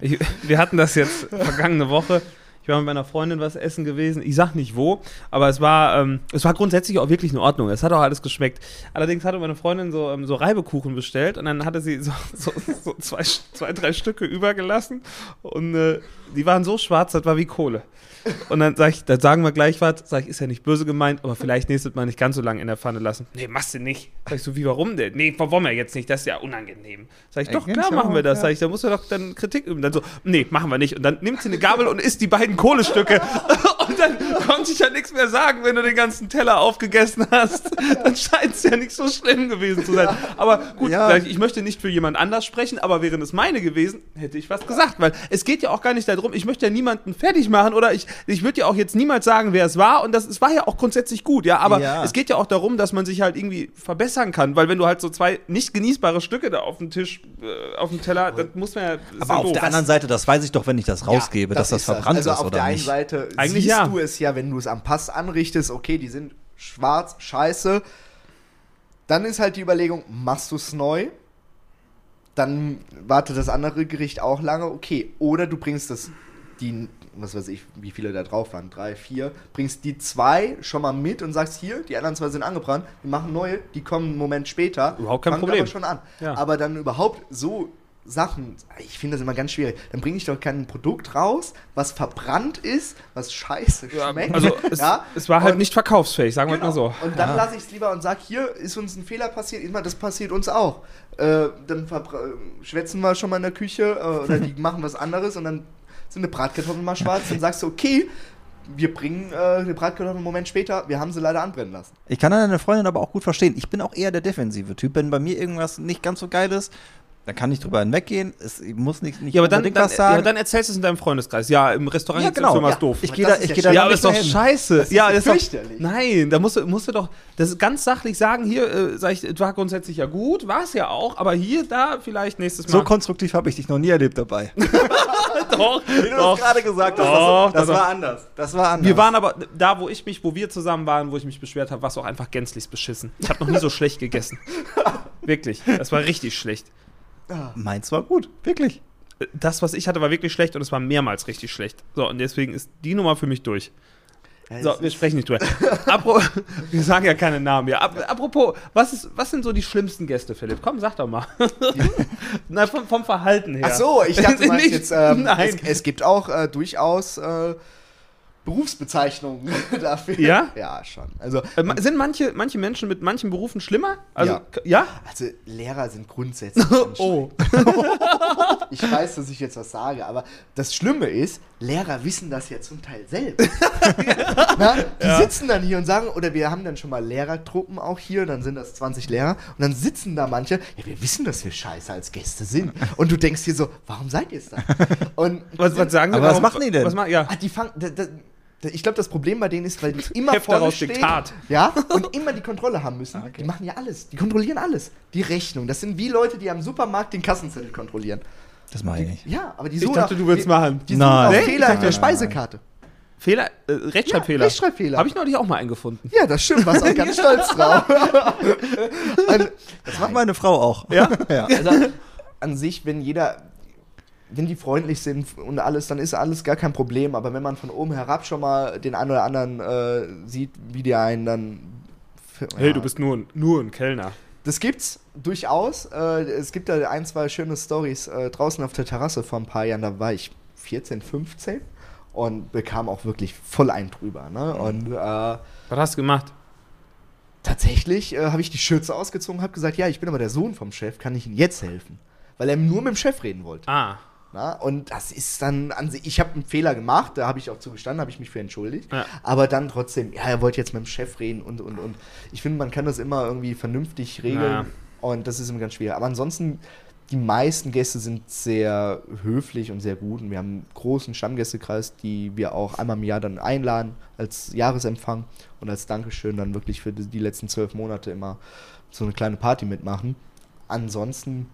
Ich, wir hatten das jetzt vergangene Woche. Ich war mit meiner Freundin was essen gewesen. Ich sag nicht wo, aber es war, ähm, es war grundsätzlich auch wirklich in Ordnung. Es hat auch alles geschmeckt. Allerdings hatte meine Freundin so, ähm, so Reibekuchen bestellt und dann hatte sie so, *laughs* so, so zwei, zwei, drei Stücke übergelassen und äh, die waren so schwarz, das war wie Kohle. Und dann sag ich, dann sagen wir gleich was. Sag ich, ist ja nicht böse gemeint, aber vielleicht nächstes Mal nicht ganz so lange in der Pfanne lassen. Nee, machst du nicht. Sag ich so, wie, warum denn? Nee, wollen wir jetzt nicht, das ist ja unangenehm. Sag ich, doch, klar machen wir das. Sag ich, da musst du doch dann Kritik üben. Dann so, nee, machen wir nicht. Und dann nimmt sie eine Gabel und isst die beiden Kohlestücke. Und dann konnte ich ja nichts mehr sagen, wenn du den ganzen Teller aufgegessen hast. Dann scheint es ja nicht so schlimm gewesen zu sein. Aber gut, Ja. ich, möchte nicht für jemand anders sprechen, aber wären es meine gewesen, hätte ich was gesagt. Weil es geht ja auch gar nicht darum, ich möchte ja niemanden fertig machen oder ich, ich würde ja auch jetzt niemals sagen, wer es war. Und das es war ja auch grundsätzlich gut, ja. Aber Ja. es geht ja auch darum, dass man sich halt irgendwie verbessern kann. Weil wenn du halt so zwei nicht genießbare Stücke da auf dem Tisch, äh, auf dem Teller, dann muss man ja. Aber ja auf doof. der anderen Seite, das weiß ich doch, wenn ich das rausgebe, Ja, dass das, ist verbrannt also ist auf oder der einen nicht. Seite Eigentlich ja. du es ja, wenn du es am Pass anrichtest, okay, die sind schwarz, scheiße. Dann ist halt die Überlegung, machst du es neu? Dann wartet das andere Gericht auch lange, okay. Oder du bringst das, die, was weiß ich, wie viele da drauf waren, drei, vier, bringst die zwei schon mal mit und sagst, hier, die anderen zwei sind angebrannt, wir machen neue, die kommen einen Moment später. Überhaupt kein Problem. Aber schon an. Ja. Aber dann überhaupt so Sachen, ich finde das immer ganz schwierig. Dann bringe ich doch kein Produkt raus, was verbrannt ist, was scheiße schmeckt. Also *laughs* es, ja? es war halt Und- nicht verkaufsfähig, sagen wir Genau. mal so. Und dann lasse ich es lieber und sage, hier ist uns ein Fehler passiert, immer das passiert uns auch. Äh, dann äh, schwätzen wir schon mal in der Küche äh, oder die *laughs* machen was anderes und dann sind die Bratkartoffeln mal schwarz. Dann sagst du, okay, wir bringen äh, die Bratkartoffeln einen Moment später, wir haben sie leider anbrennen lassen. Ich kann deine Freundin aber auch gut verstehen. Ich bin auch eher der defensive Typ. Wenn bei mir irgendwas nicht ganz so geil ist, dann kann ich drüber hinweggehen. Es muss nicht, nicht Ja, aber dann, dann, was sagen. ja, dann erzählst du es in deinem Freundeskreis. Ja, im Restaurant Ja, genau. irgendwas Ja. doof. Ich gehe das da, ist ich ja gehe da ja, aber ist doch scheiße. Das ist ja, ist doch, fürchterlich. nein, da musst du, musst du doch, das ist ganz sachlich sagen, hier, äh, sag ich, war grundsätzlich ja gut, war es ja auch, aber hier, da, vielleicht nächstes Mal. So konstruktiv habe ich dich noch nie erlebt dabei. *laughs* doch, Wie du doch. das gerade gesagt hast, Doch, das, das doch, war doch. anders. Das war anders. Wir waren aber, da wo ich mich, wo wir zusammen waren, wo ich mich beschwert habe, war es auch einfach gänzlich beschissen. Ich habe noch nie so schlecht gegessen. *laughs* Wirklich, das war richtig schlecht. Meins war gut, wirklich. Das, was ich hatte, war wirklich schlecht und es war mehrmals richtig schlecht. So, und deswegen ist die Nummer für mich durch. So, wir sprechen nicht drüber. Apro *laughs* wir sagen ja keine Namen hier. Ap apropos, was, ist, was sind so die schlimmsten Gäste, Philipp? Komm, sag doch mal. *laughs* Na, vom, vom Verhalten her. Ach so, ich dachte, *laughs* Nicht- jetzt, ähm, es, es gibt auch äh, durchaus äh, Berufsbezeichnungen *laughs* dafür. Ja? Ja, schon. Also, Äh, ma- sind manche, manche Menschen mit manchen Berufen schlimmer? Also, Ja. ja? also Lehrer sind grundsätzlich. *laughs* Oh. *laughs* Ich weiß, dass ich jetzt was sage, aber das Schlimme ist, Lehrer wissen das ja zum Teil selbst. Na, die sitzen dann hier und sagen, oder wir haben dann schon mal Lehrertruppen auch hier, dann sind das 20 Lehrer, und dann sitzen da manche, ja, wir wissen, dass wir scheiße als Gäste sind. Und du denkst dir so, warum seid ihr es dann? Und Was, was sagen sie? Aber was machen die denn? Was machen, ja. Ah, die fangen. Ich glaube, das Problem bei denen ist, weil die immer *laughs* Heft vorne daraus stehen, Diktat. ja, *laughs* und immer die Kontrolle haben müssen. Die machen ja alles. Die kontrollieren alles. Die Rechnung. Das sind wie Leute, die am Supermarkt den Kassenzettel kontrollieren. Das mache ich nicht. Ja, aber die Ich suchen dachte, auch, du würdest die, machen. Die suchen Nein. ich Fehler dachte- der Speisekarte. Fehler, äh, Rechtschreibfehler. Ja, Rechtschreibfehler. Habe ich neulich auch mal einen gefunden. Ja, das stimmt. Warst auch ganz stolz *laughs* drauf. Und, Das macht meine Frau auch. Ja? ja. also, an sich, wenn jeder, wenn die freundlich sind und alles, dann ist alles gar kein Problem. Aber wenn man von oben herab schon mal den einen oder anderen äh, sieht, wie die einen dann. Hey, ja. du bist nur, ein- nur ein Kellner. Das gibt's durchaus. Äh, es gibt da ein, zwei schöne Stories äh, draußen auf der Terrasse vor ein paar Jahren. Da war ich 14, 15 und bekam auch wirklich voll einen drüber. Ne? Und äh, Was hast du gemacht? tatsächlich äh, habe ich die Schürze ausgezogen, habe gesagt, ja, ich bin aber der Sohn vom Chef, kann ich Ihnen jetzt helfen? Weil er nur mit dem Chef reden wollte. Ah. Na? Und das ist dann an sich, ich habe einen Fehler gemacht, da habe ich auch zugestanden, habe ich mich für entschuldigt. Ja. Aber dann trotzdem, ja, er wollte jetzt mit dem Chef reden und, und, und. Ich finde, man kann das immer irgendwie vernünftig regeln. Ja. Und das ist immer ganz schwer. Aber ansonsten, die meisten Gäste sind sehr höflich und sehr gut. Und wir haben einen großen Stammgästekreis, die wir auch einmal im Jahr dann einladen als Jahresempfang und als Dankeschön dann wirklich für die die letzten zwölf Monate immer so eine kleine Party mitmachen. Ansonsten,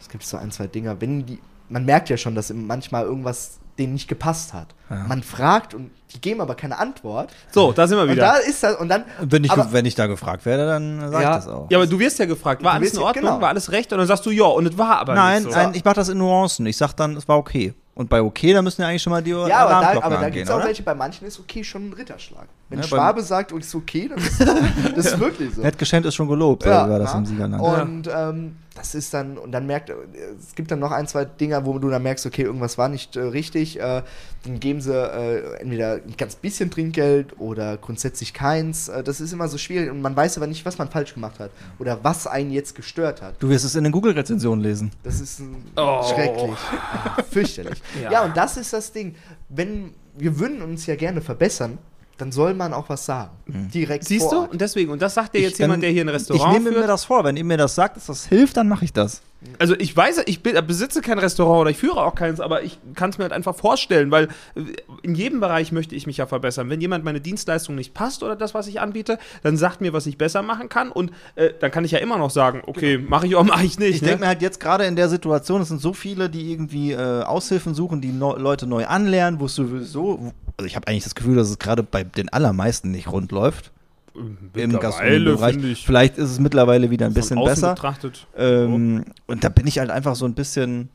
es gibt so ein, zwei Dinger, wenn die, man merkt ja schon, dass manchmal irgendwas denen nicht gepasst hat. Ja. Man fragt und die geben aber keine Antwort. So, da sind wir Und wieder. da ist das, und dann, Wenn ich, Aber- wenn ich da gefragt werde, dann sage Ja. ich das auch. ja, aber du wirst ja gefragt, war Du alles in ja- Ordnung, genau. war alles recht? Und dann sagst du, ja, und es war aber nein, nicht so. nein, ich mache das in Nuancen. Ich sag dann, es war okay. Und bei okay, da müssen ja eigentlich schon mal die ja, aber da, aber da gibt es auch welche, bei manchen ist okay schon ein Ritterschlag. Wenn Ja, Schwabe sagt, oh, ist okay, dann ist *laughs* das ist wirklich so. Nett geschenkt ist schon gelobt, Ja, war das im Siegerland. Und ähm, das ist dann, und dann merkt, es gibt dann noch ein, zwei Dinger, wo du dann merkst, okay, irgendwas war nicht äh, richtig. Äh, dann geben sie äh, entweder ein ganz bisschen Trinkgeld oder grundsätzlich keins. Äh, das ist immer so schwierig und man weiß aber nicht, was man falsch gemacht hat oder was einen jetzt gestört hat. Du wirst es in den Google-Rezensionen lesen. Das ist ein Oh. schrecklich. *laughs* Fürchterlich. Ja. Ja. und das ist das Ding. Wenn wir würden uns ja gerne verbessern, dann soll man auch was sagen. Direkt Siehst vor du? Und deswegen, und das sagt dir Ich- jetzt jemand, dann- der hier ein Ich Restaurant nehme mir führt. das vor. Wenn ihr mir das sagt, dass das hilft, dann mache ich das. Also ich weiß, ich besitze kein Restaurant oder ich führe auch keins, aber ich kann es mir halt einfach vorstellen, weil äh, in jedem Bereich möchte ich mich ja verbessern. Wenn jemand meine Dienstleistung nicht passt oder das, was ich anbiete, dann sagt mir, was ich besser machen kann und äh, dann kann ich ja immer noch sagen, okay, mache ich oder *laughs* mache ich nicht. Ich ne? denke mir halt jetzt gerade in der Situation, es sind so viele, die irgendwie äh, Aushilfen suchen, die no Leute neu anlernen, wo es sowieso, also ich habe eigentlich das Gefühl, dass es gerade bei den allermeisten nicht rund läuft. Im Mittlerweile Gastronomiebereich. Vielleicht ist es mittlerweile wieder ein bisschen besser. betrachtet. Ähm, Und da bin ich halt einfach so ein bisschen,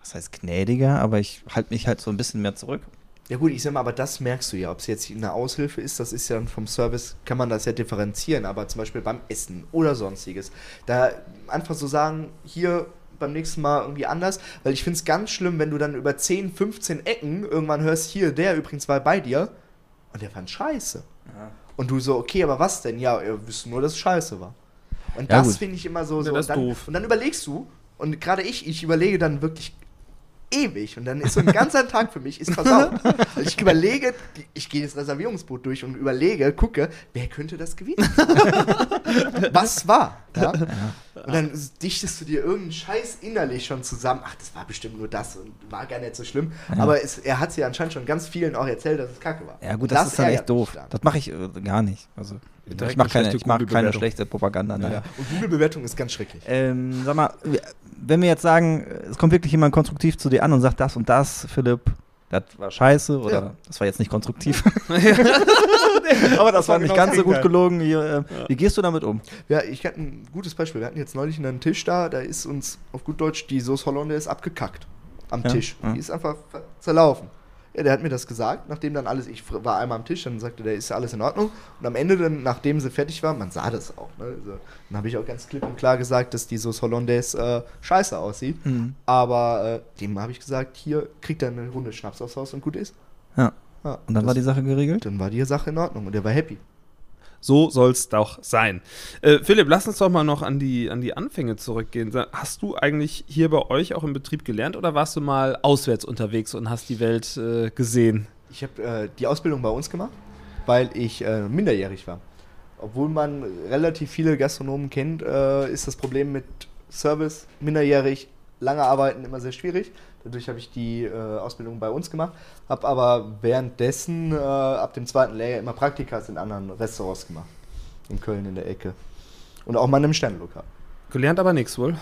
was heißt gnädiger, aber ich halte mich halt so ein bisschen mehr zurück. Ja gut, ich sag mal, aber das merkst du ja, ob es jetzt eine Aushilfe ist, das ist ja dann vom Service, kann man das ja differenzieren, aber zum Beispiel beim Essen oder sonstiges, da einfach so sagen, hier beim nächsten Mal irgendwie anders, weil ich finde es ganz schlimm, wenn du dann über 10, 15 Ecken irgendwann hörst, hier, der übrigens war bei dir und der fand scheiße. Und du so, okay, aber was denn? Ja, ihr wisst nur, dass es scheiße war. Und Ja, das finde ich immer so, Ja, so das ist und, dann, doof. und dann überlegst du, und gerade ich, ich überlege dann wirklich ewig und dann ist so ein ganzer Tag für mich ist versaut. Also *laughs* ich überlege, ich gehe das Reservierungsboot durch und überlege, gucke, wer könnte das gewinnen? *laughs* Was war? Ja? Und dann dichtest du dir irgendeinen Scheiß innerlich schon zusammen. Ach, das war bestimmt nur das und war gar nicht so schlimm. Aber es, er hat es ja anscheinend schon ganz vielen auch erzählt, dass es kacke war. Ja gut, Und das, ist dann ärgert echt doof. dann. Das mache ich äh, gar nicht. Also Direkt ich mache eine keine, schlechte ich mach keine schlechte Propaganda. nein. Ja. Und Google-Bewertung ist ganz schrecklich. Ähm, sag mal, wenn wir jetzt sagen, es kommt wirklich jemand konstruktiv zu dir an und sagt das und das, Philipp, das war scheiße oder Ja. das war jetzt nicht konstruktiv. *laughs* *laughs* Aber das war nicht genau ganz das so gut gelogen. Hier, äh, Wie gehst du damit um? Ja, ich hatte ein gutes Beispiel. Wir hatten jetzt neulich einen Tisch da, da ist uns auf gut Deutsch die Sauce Hollandaise abgekackt. Am Ja, Tisch. ja. Die ist einfach zerlaufen. Ja, der hat mir das gesagt, nachdem dann alles, ich war einmal am Tisch, dann sagte der, ist ja alles in Ordnung. Und am Ende dann, nachdem sie fertig war, man sah das auch, ne? Also, dann habe ich auch ganz klipp und klar gesagt, dass die Sauce Hollandaise äh, scheiße aussieht. Aber äh, dem habe ich gesagt, hier kriegt er eine Runde Schnaps aufs Haus und gut ist. Ja. Ja, Und dann war die Sache geregelt? Dann war die Sache in Ordnung und er war happy. So soll's doch sein. Äh, Philipp, lass uns doch mal noch an die, an die Anfänge zurückgehen. Hast du eigentlich hier bei euch auch im Betrieb gelernt oder warst du mal auswärts unterwegs und hast die Welt äh, gesehen? Ich habe äh, die Ausbildung bei uns gemacht, weil ich äh, minderjährig war. Obwohl man relativ viele Gastronomen kennt, äh, ist das Problem mit Service minderjährig, lange arbeiten immer sehr schwierig. Dadurch habe ich die äh, Ausbildung bei uns gemacht, habe aber währenddessen äh, ab dem zweiten Lehrjahr immer Praktikas in anderen Restaurants gemacht. In Köln in der Ecke. Und auch mal in einem Sternlokal. Gelernt aber nichts wohl.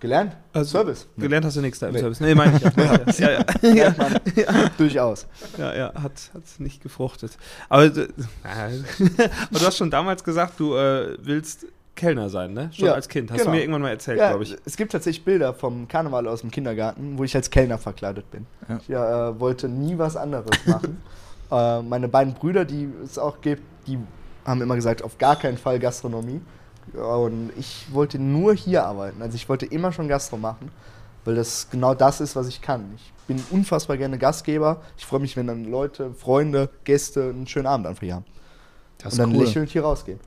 Gelernt? Also, Service. Gelernt hast du nichts da im Nee. Service. Nee, meine ich *laughs* ja. ja, ja. Lernt man durchaus. Ja, ja, hat, hat nicht gefruchtet. Aber, äh, *laughs* aber du hast schon damals gesagt, du äh, willst Kellner sein, ne? Schon Ja, als Kind. Hast genau. du mir irgendwann mal erzählt, Ja, glaube ich. Es gibt tatsächlich Bilder vom Karneval aus dem Kindergarten, wo ich als Kellner verkleidet bin. Ja. Ich äh, wollte nie was anderes machen. *laughs* äh, meine beiden Brüder, die es auch gibt, die haben immer gesagt, auf gar keinen Fall Gastronomie. Und ich wollte nur hier arbeiten. Also ich wollte immer schon Gastro machen, weil das genau das ist, was ich kann. Ich bin unfassbar gerne Gastgeber. Ich freue mich, wenn dann Leute, Freunde, Gäste einen schönen Abend einfach hier haben. Das und dann lächelnd hier rausgehen.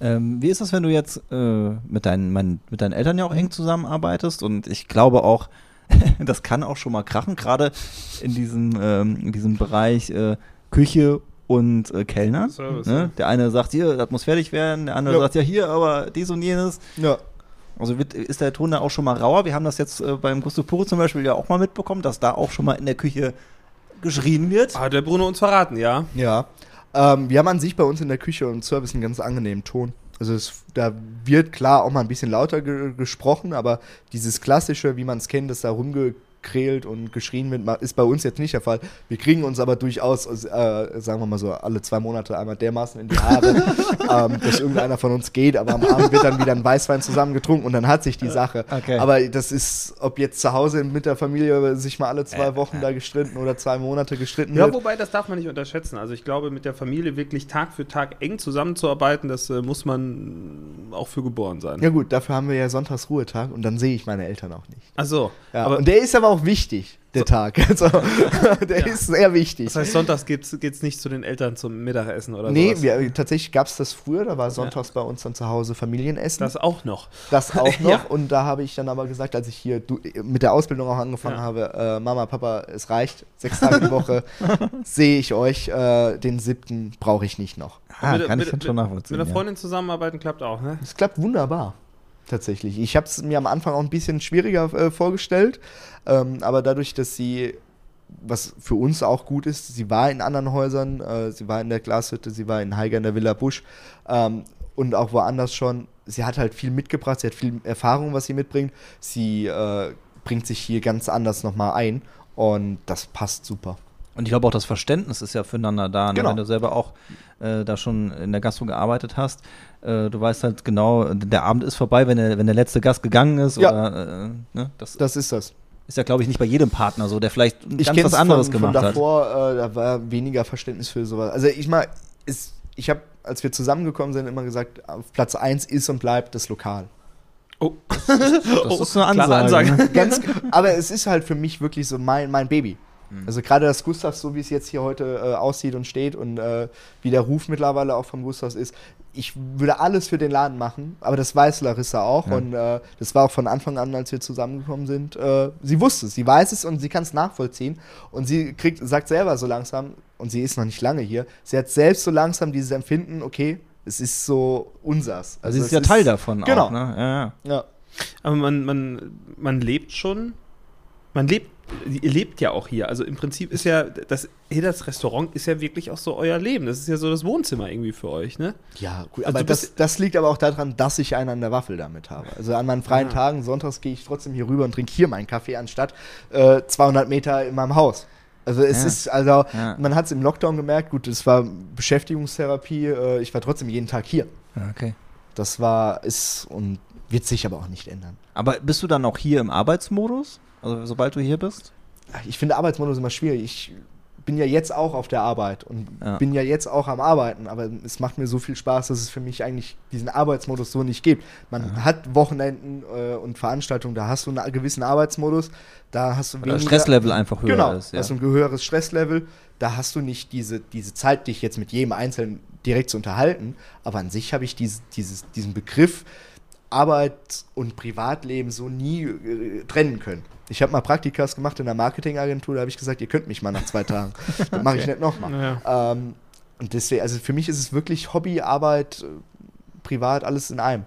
Ähm, wie ist das, wenn du jetzt äh, mit, deinen, mein, mit deinen Eltern ja auch eng zusammenarbeitest? Und ich glaube auch, *laughs* das kann auch schon mal krachen, gerade in diesem, ähm, in diesem Bereich äh, Küche und äh, Kellner. Service, ne? Der eine sagt, hier, das muss fertig werden, der andere Ja. sagt, ja, hier, aber dies und jenes. Ja. Also wird, ist der Ton da auch schon mal rauer? Wir haben das jetzt äh, beim Gusto Puro zum Beispiel ja auch mal mitbekommen, dass da auch schon mal in der Küche geschrien wird. Hat der Bruno uns verraten, ja. Ja. Ähm, wir haben an sich bei uns in der Küche und Service einen ganz angenehmen Ton. Also es, da wird klar auch mal ein bisschen lauter ge gesprochen, aber dieses klassische, wie man es kennt, dass da rumgekrält und geschrien wird, ist bei uns jetzt nicht der Fall. Wir kriegen uns aber durchaus, äh, sagen wir mal so, alle zwei Monate einmal dermaßen in die Haare, *laughs* ähm, dass irgendeiner von uns geht, aber am Abend wird dann wieder ein Weißwein zusammen getrunken und dann hat sich die Sache. Okay. Aber das ist, ob jetzt zu Hause mit der Familie sich mal alle zwei Wochen da gestritten oder zwei Monate gestritten Ja, wird. wobei, das darf man nicht unterschätzen. Also ich glaube, mit der Familie wirklich Tag für Tag eng zusammenzuarbeiten, das äh, muss man auch für geboren sein. Ja gut, dafür haben wir ja sonntags Ruhetag und dann sehe ich meine Eltern auch nicht. Ach so. Ja, aber und der ist aber auch wichtig, der Tag. *laughs* Also, der ist sehr wichtig. das heißt, sonntags geht's, geht's nicht zu den Eltern zum Mittagessen oder nee, sowas? wir, tatsächlich gab es das früher, da war sonntags bei uns dann zu Hause Familienessen. Das auch noch. Das *laughs* auch noch. Ja. Und da habe ich dann aber gesagt, als ich hier du, mit der Ausbildung auch angefangen Ja. habe, äh, Mama, Papa, es reicht, sechs Tage die Woche *laughs* sehe ich euch, äh, den siebten brauche ich nicht noch. Ah, Mit- kann ich mit- dann schon nachvollziehen. Mit einer ja. Freundin zusammenarbeiten klappt auch, ne? Es klappt wunderbar. Tatsächlich. Ich habe es mir am Anfang auch ein bisschen schwieriger äh, vorgestellt, ähm, aber dadurch, dass sie, was für uns auch gut ist, sie war in anderen Häusern, äh, sie war in der Glashütte, sie war in Haiger in der Villa Busch ähm, und auch woanders schon. Sie hat halt viel mitgebracht, sie hat viel Erfahrung, was sie mitbringt. Sie äh, bringt sich hier ganz anders nochmal ein und das passt super. Und ich glaube auch das Verständnis ist ja füreinander da. Ne? Genau. Wenn du selber auch äh, da schon in der Gastro gearbeitet hast, äh, du weißt halt genau, der Abend ist vorbei, wenn der, wenn der letzte Gast gegangen ist. Ja. Oder, äh, ne? Das Das ist das. ist ja, glaube ich, nicht bei jedem Partner so, der vielleicht ich ganz was anderes von, gemacht von hat. davor, Äh, da war weniger Verständnis für sowas. Also ich mal, ist, ich habe, als wir zusammengekommen sind, immer gesagt, auf Platz 1 ist und bleibt das Lokal. Oh, Das ist *laughs* eine Ansage. ne? Ganz, aber es ist halt für mich wirklich so mein, mein Baby. Mhm. Also gerade das Gustavs, so wie es jetzt hier heute äh, aussieht und steht und äh, wie der Ruf mittlerweile auch vom Gustavs ist, ich würde alles für den Laden machen, aber das weiß Larissa auch Ja. und äh, das war auch von Anfang an, als wir zusammengekommen sind. Äh, sie wusste es, sie weiß es und sie kann es nachvollziehen und sie kriegt, sagt selber so langsam, und sie ist noch nicht lange hier, sie hat selbst so langsam dieses Empfinden, okay, es ist so unsers. Also sie ist es ja Teil davon Genau. auch. Ne? Ja, ja. Ja. aber man, man, man lebt schon, man lebt, ihr lebt ja auch hier. Also im Prinzip ist ja, das, hier das Restaurant ist ja wirklich auch so euer Leben. Das ist ja so das Wohnzimmer irgendwie für euch, ne? Ja, gut, Also aber das, das liegt aber auch daran, dass ich einen an der Waffel damit habe. Also an meinen freien Ah. Tagen, sonntags gehe ich trotzdem hier rüber und trinke hier meinen Kaffee, anstatt äh, 200 Meter in meinem Haus. Also es Ja. ist, also Ja. man hat es im Lockdown gemerkt, gut, es war Beschäftigungstherapie, äh, ich war trotzdem jeden Tag hier. Okay. Das war, ist und wird sich aber auch nicht ändern. Aber bist du dann auch hier im Arbeitsmodus? Also sobald du hier bist? Ich finde Arbeitsmodus immer schwierig. Ich bin ja jetzt auch auf der Arbeit und Ja. bin ja jetzt auch am Arbeiten, aber es macht mir so viel Spaß, dass es für mich eigentlich diesen Arbeitsmodus so nicht gibt. Man hat Wochenenden äh, und Veranstaltungen, da hast du einen gewissen Arbeitsmodus, da hast du weniger Stresslevel einfach höher genau, ist. Ja. hast du ein höheres Stresslevel, da hast du nicht diese, diese Zeit, dich jetzt mit jedem Einzelnen direkt zu unterhalten, aber an sich habe ich dieses, dieses, diesen Begriff Arbeit und Privatleben so nie äh, trennen können. Ich habe mal Praktikas gemacht in einer Marketingagentur, da habe ich gesagt, ihr könnt mich mal nach zwei Tagen. *laughs* Das mache ich nicht nochmal. Ja. Ähm, und deswegen, also für mich ist es wirklich Hobby, Arbeit, äh, Privat, alles in einem.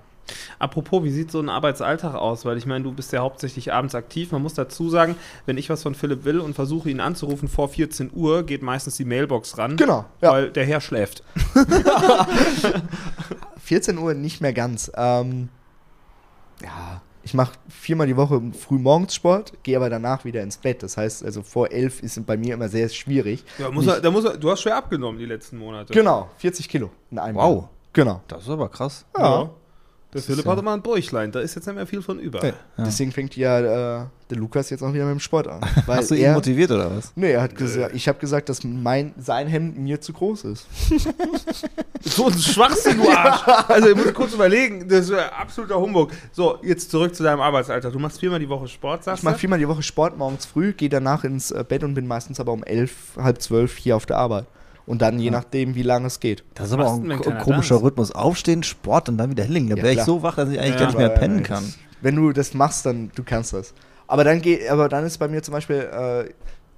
Apropos, wie sieht so ein Arbeitsalltag aus? Weil ich meine, du bist ja hauptsächlich abends aktiv. Man muss dazu sagen, wenn ich was von Philipp will und versuche ihn anzurufen vor 14 Uhr, geht meistens die Mailbox ran. Genau, ja. Weil der Herr schläft. *laughs* *laughs* 14 Uhr nicht mehr ganz. Ähm, ja, ich mache viermal die Woche früh morgens Sport, gehe aber danach wieder ins Bett. Das heißt, also vor elf ist bei mir immer sehr schwierig. Ja, muss er, da muss er, du hast schwer abgenommen die letzten Monate. Genau, 40 Kilo in einem Wow. Jahr. Genau. Das ist aber krass. Ja. Der ist Philipp ja- hatte mal ein Bäuchlein, da ist jetzt nicht mehr viel von über. Ja. Deswegen fängt ja äh, der Lukas jetzt auch wieder mit dem Sport an. Weil *laughs* Hast du ihn er, motiviert oder was? Nee, er hat gesagt, ich habe gesagt, dass mein, sein Hemd mir zu groß ist. *laughs* So ein Schwachsinn, du Arsch. Also, ich muss kurz überlegen, das ist ja absoluter Humbug. So, jetzt zurück zu deinem Arbeitsalltag. Du machst viermal die Woche Sport, sagst Ich mache du? viermal die Woche Sport morgens früh, gehe danach ins äh, Bett und bin meistens aber um elf, halb zwölf hier auf der Arbeit. Und dann je nachdem, wie lange es geht. Das ist aber auch ein kleiner komischer Tanz? Rhythmus. Aufstehen, Sport und dann wieder hinlegen. Da Ja, wäre ich so wach, dass ich eigentlich Ja, gar nicht mehr Aber, pennen äh, kann. Wenn du das machst, dann du kannst das. Aber dann geht, aber dann ist bei mir zum Beispiel äh,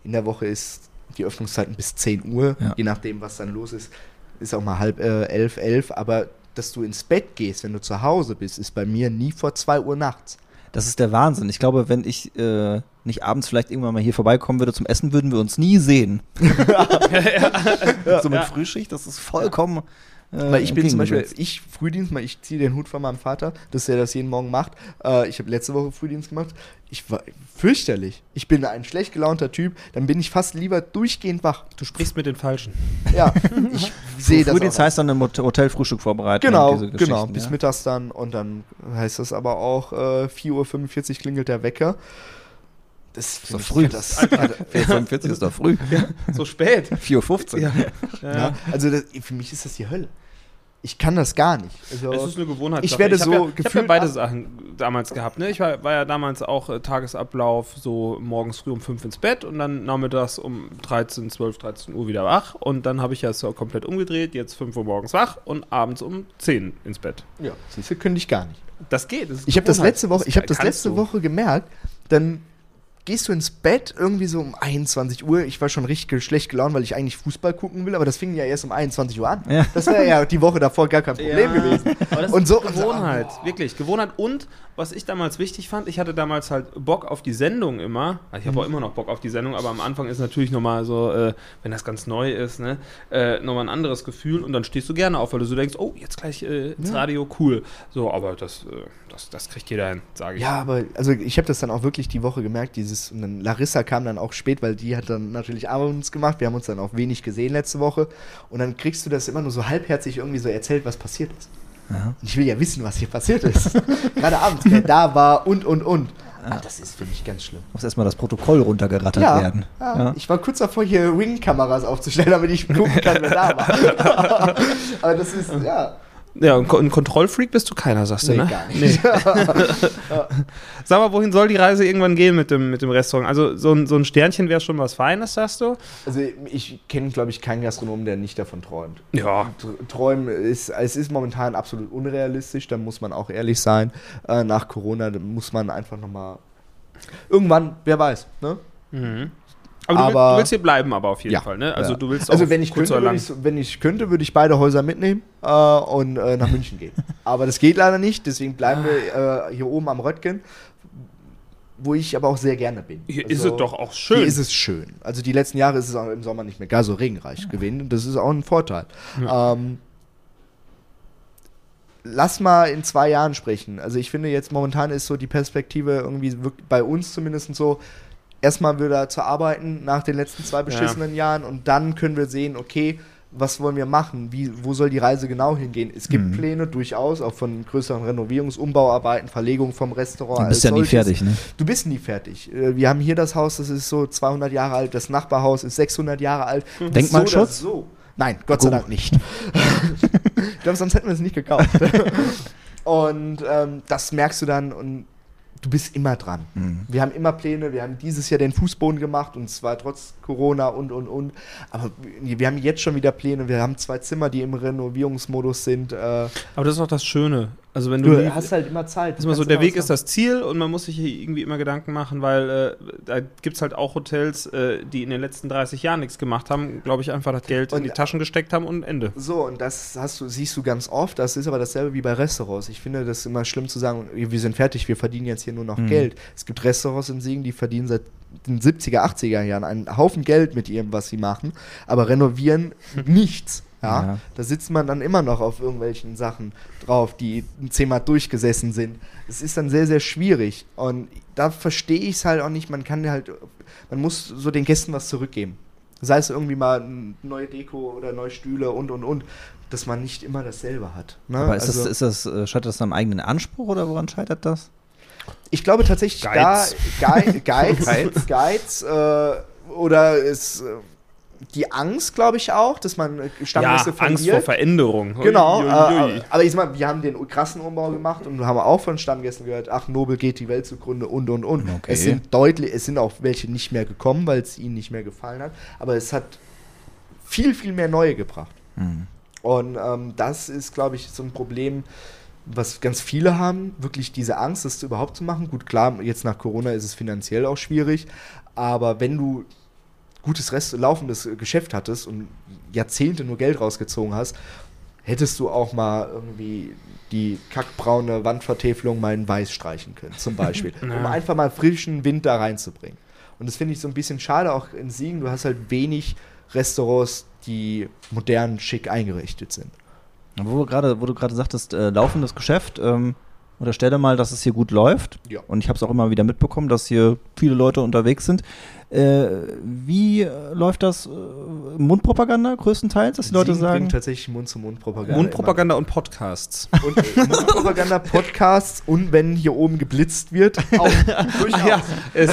in der Woche ist die Öffnungszeiten bis 10 Uhr, Ja. je nachdem, was dann los ist, ist auch mal halb äh, elf, elf. Aber dass du ins Bett gehst, wenn du zu Hause bist, ist bei mir nie vor 2 Uhr nachts. Das ist der Wahnsinn. Ich glaube, wenn ich äh, nicht abends vielleicht irgendwann mal hier vorbeikommen würde zum Essen, würden wir uns nie sehen. *laughs* so mit Ja. Frühschicht, das ist vollkommen. Äh, Weil ich bin zum Beispiel, ich Frühdienst, mal, ich ziehe den Hut von meinem Vater, dass er das jeden Morgen macht. Äh, ich habe letzte Woche Frühdienst gemacht. Ich war fürchterlich. Ich bin ein schlecht gelaunter Typ. Dann bin ich fast lieber durchgehend wach. Du sprichst mit den Falschen. Ja, *laughs* ich sehe das. Frühdienst heißt dann im Hot- Hotelfrühstück vorbereiten. Genau, genau, bis ja. mittags dann und dann heißt das aber auch äh, 4.45 Uhr klingelt der Wecker. Das Ist doch früh. *laughs* Das, 4.45 ist doch früh. *laughs* So spät. 4.15 Uhr. Ja. ja, also das, für mich ist das die Hölle. Ich kann das gar nicht. Also, Es ist eine Gewohnheit. Ich werde ich hab so ja, Ich habe ja beide Sachen damals gehabt. Ne? Ich war, war ja damals auch äh, Tagesablauf so morgens früh um 5 ins Bett und dann nachmittags um 13, 12, 13 Uhr wieder wach. Und dann habe ich ja so komplett umgedreht. Jetzt 5 Uhr morgens wach und abends um 10 ins Bett. ja, siehst du, könnte ich gar nicht. Das geht. Das ist Ich habe das letzte Woche, ich habe das letzte. Woche gemerkt, dann gehst du ins Bett irgendwie so um 21 Uhr. Ich war schon richtig schlecht gelaunt, weil ich eigentlich Fußball gucken will, aber das fing ja erst um 21 Uhr an. Ja. Das wäre ja die Woche davor gar kein Problem Ja. gewesen. Aber das Und ist so- Gewohnheit, wirklich. Gewohnheit. Und was ich damals wichtig fand, ich hatte damals halt Bock auf die Sendung immer. Also ich habe auch immer noch Bock auf die Sendung, aber am Anfang ist natürlich nochmal so, äh, wenn das ganz neu ist, ne, äh, nochmal ein anderes Gefühl und dann stehst du gerne auf, weil du so denkst, oh, jetzt gleich äh, ins Ja. Radio, cool. So, aber das, äh, das, das kriegt jeder hin, sage ich. Ja, aber also ich habe das dann auch wirklich die Woche gemerkt, dieses und dann Larissa kam dann auch spät, weil die hat dann natürlich abends gemacht. Wir haben uns dann auch wenig gesehen letzte Woche und dann kriegst du das immer nur so halbherzig irgendwie so erzählt, was passiert ist. Ja. Und ich will ja wissen, was hier passiert ist. *laughs* Gerade abends, wer da war und und und. Ah, das ist für mich ganz schlimm. Muss erstmal das Protokoll runtergerattert Ja, werden. ja. Ja. ich war kurz davor, hier Ring-Kameras aufzustellen, *laughs* damit ich gucken kann, wer da war. *laughs* aber das ist, ja, Ja, ein Kontrollfreak bist du keiner, sagst du, nee, ne? gar nicht. *laughs* *laughs* Sag mal, wohin soll die Reise irgendwann gehen mit dem, mit dem Restaurant? Also so ein, so ein Sternchen wäre schon was Feines, sagst du? Also ich kenne, glaube ich, keinen Gastronomen, der nicht davon träumt. Ja. Tr- Träumen ist, es ist momentan absolut unrealistisch, da muss man auch ehrlich sein. Äh, nach Corona muss man einfach nochmal. Irgendwann, wer weiß, ne? Mhm. Aber, du, Aber- willst, du willst hier bleiben, aber auf jeden Ja, Fall, ne? Also ja. du willst Also wenn ich, könnte, würde ich, wenn ich könnte, würde ich beide Häuser mitnehmen äh, und äh, nach München gehen. *laughs* Aber das geht leider nicht, deswegen bleiben wir äh, hier oben am Röttgen, wo ich aber auch sehr gerne bin. Hier Also, ist es doch auch schön. Hier ist es schön. Also die letzten Jahre ist es auch im Sommer nicht mehr gar so regenreich gewesen. Und das ist auch ein Vorteil. Ähm, lass mal in zwei Jahren sprechen. Also ich finde jetzt momentan ist so die Perspektive irgendwie bei uns zumindest so, erstmal wieder zu arbeiten nach den letzten zwei beschissenen Jahren und dann können wir sehen, okay, was wollen wir machen? Wie, wo soll die Reise genau hingehen? Es gibt Mhm. Pläne durchaus, auch von größeren Renovierungs-, Umbauarbeiten, Verlegung vom Restaurant. Du bist ja nie solches. fertig, ne? Du bist nie fertig. Äh, Wir haben hier das Haus, das ist so 200 Jahre alt, das Nachbarhaus ist 600 Jahre alt. *laughs* Denkmalschutz? So, so. Nein, Gott sei. Dank nicht. *laughs* ich glaube, sonst hätten wir es nicht gekauft. *laughs* und ähm, das merkst du dann und du bist immer dran. Mhm. Wir haben immer Pläne, wir haben dieses Jahr den Fußboden gemacht und zwar trotz Corona und und und. Aber wir haben jetzt schon wieder Pläne, wir haben zwei Zimmer, die im Renovierungsmodus sind. Äh, Aber das ist auch das Schöne. Also wenn du, du hast halt immer Zeit. ist immer so, der Weg ist das Ziel und man muss sich hier irgendwie immer Gedanken machen, weil äh, da gibt es halt auch Hotels, äh, die in den letzten 30 Jahren nichts gemacht haben, glaube ich, einfach das Geld in Und- die Taschen gesteckt haben und Ende. So, und das hast du, siehst du ganz oft. Das ist aber dasselbe wie bei Restaurants. Ich finde das immer schlimm zu sagen, wir sind fertig, wir verdienen jetzt hier nur noch Mhm. Geld. Es gibt Restaurants in Siegen, die verdienen seit den 70er, 80er Jahren einen Haufen Geld mit ihrem, was sie machen, aber renovieren *laughs* nichts. Ja? Ja. Da sitzt man dann immer noch auf irgendwelchen Sachen drauf, die zehnmal durchgesessen sind. Es ist dann sehr, sehr schwierig. Und da verstehe ich es halt auch nicht. Man kann halt, man muss so den Gästen was zurückgeben. Sei es irgendwie mal neue Deko oder neue Stühle und und und, dass man nicht immer dasselbe hat. Ne? Aber ist Also, das, ist das, äh, scheitert das am eigenen Anspruch oder woran scheitert das? Ich glaube tatsächlich Geiz. da *laughs* Gei- Geiz, Geiz, äh, oder ist äh, die Angst, glaube ich auch, dass man äh, Ja, Stammgäste Angst vor verliert. Veränderung. Genau, Ui, ui, äh, ui. aber ich meine, wir haben den krassen Umbau gemacht und haben auch von Stammgästen gehört, ach, Nobel geht die Welt zugrunde und und und. Okay. Es sind deutlich, es sind auch welche nicht mehr gekommen, weil es ihnen nicht mehr gefallen hat, aber es hat viel, viel mehr neue gebracht. Mhm. Und ähm, das ist, glaube ich, so ein Problem, was ganz viele haben, wirklich diese Angst, das überhaupt zu machen. Gut, klar, jetzt nach Corona ist es finanziell auch schwierig, aber wenn du gutes Rest laufendes Geschäft hattest und Jahrzehnte nur Geld rausgezogen hast, hättest du auch mal irgendwie die kackbraune Wandvertäfelung mal in weiß streichen können, zum Beispiel. *laughs* um einfach mal frischen Wind da reinzubringen. Und das finde ich so ein bisschen schade, auch in Siegen, du hast halt wenig Restaurants, die modern schick eingerichtet sind. Wo du gerade, wo du gerade sagtest, äh, laufendes Geschäft, ähm, unterstelle mal, dass es hier gut läuft. Ja. Und ich habe es auch immer wieder mitbekommen, dass hier viele Leute unterwegs sind. Äh, wie läuft das? Äh, Mundpropaganda größtenteils, dass die Leute Siegen sagen? bringt tatsächlich Mund-zu-Mund-Propaganda. Mundpropaganda und Podcasts. Und äh, Mundpropaganda, Podcasts und wenn hier oben geblitzt wird, *laughs* auch durchaus. Ach ja, es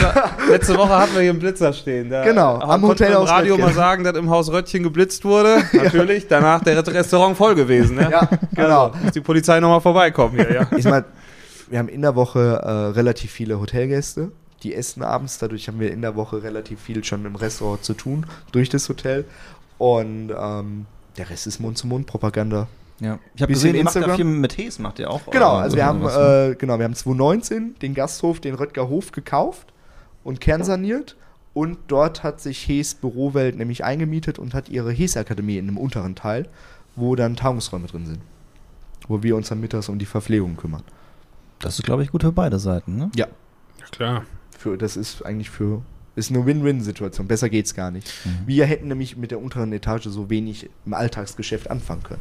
letzte Woche hatten wir hier einen Blitzer stehen. Da Genau, am man im Radio Röttgen. mal sagen, dass im Haus Röttchen geblitzt wurde. *laughs* Natürlich, danach der Restaurant voll gewesen. Ne? Ja, genau. Also, muss die Polizei nochmal vorbeikommen hier, ja. Ich meine, wir haben in der Woche äh, relativ viele Hotelgäste, die essen abends. Dadurch haben wir in der Woche relativ viel schon im Restaurant zu tun, durch das Hotel. Und ähm, der Rest ist Mund-zu-Mund-Propaganda. Ja. Ich habe gesehen, ihr macht ja Instagram. viel mit Hes, macht ihr auch. Genau, äh, also wir haben, äh, genau, wir haben 2019 den Gasthof, den Röttger Hof gekauft und kernsaniert. Und dort hat sich Hees Bürowelt nämlich eingemietet und hat ihre Hees-Akademie in dem unteren Teil, wo dann Tagungsräume drin sind. Wo wir uns dann mittags um die Verpflegung kümmern. Das ist, glaube ich, gut für beide Seiten. Ne? Ja. Ja, klar. Für, das ist eigentlich für. Ist eine Win-Win-Situation. Besser geht's gar nicht. Mhm. Wir hätten nämlich mit der unteren Etage so wenig im Alltagsgeschäft anfangen können.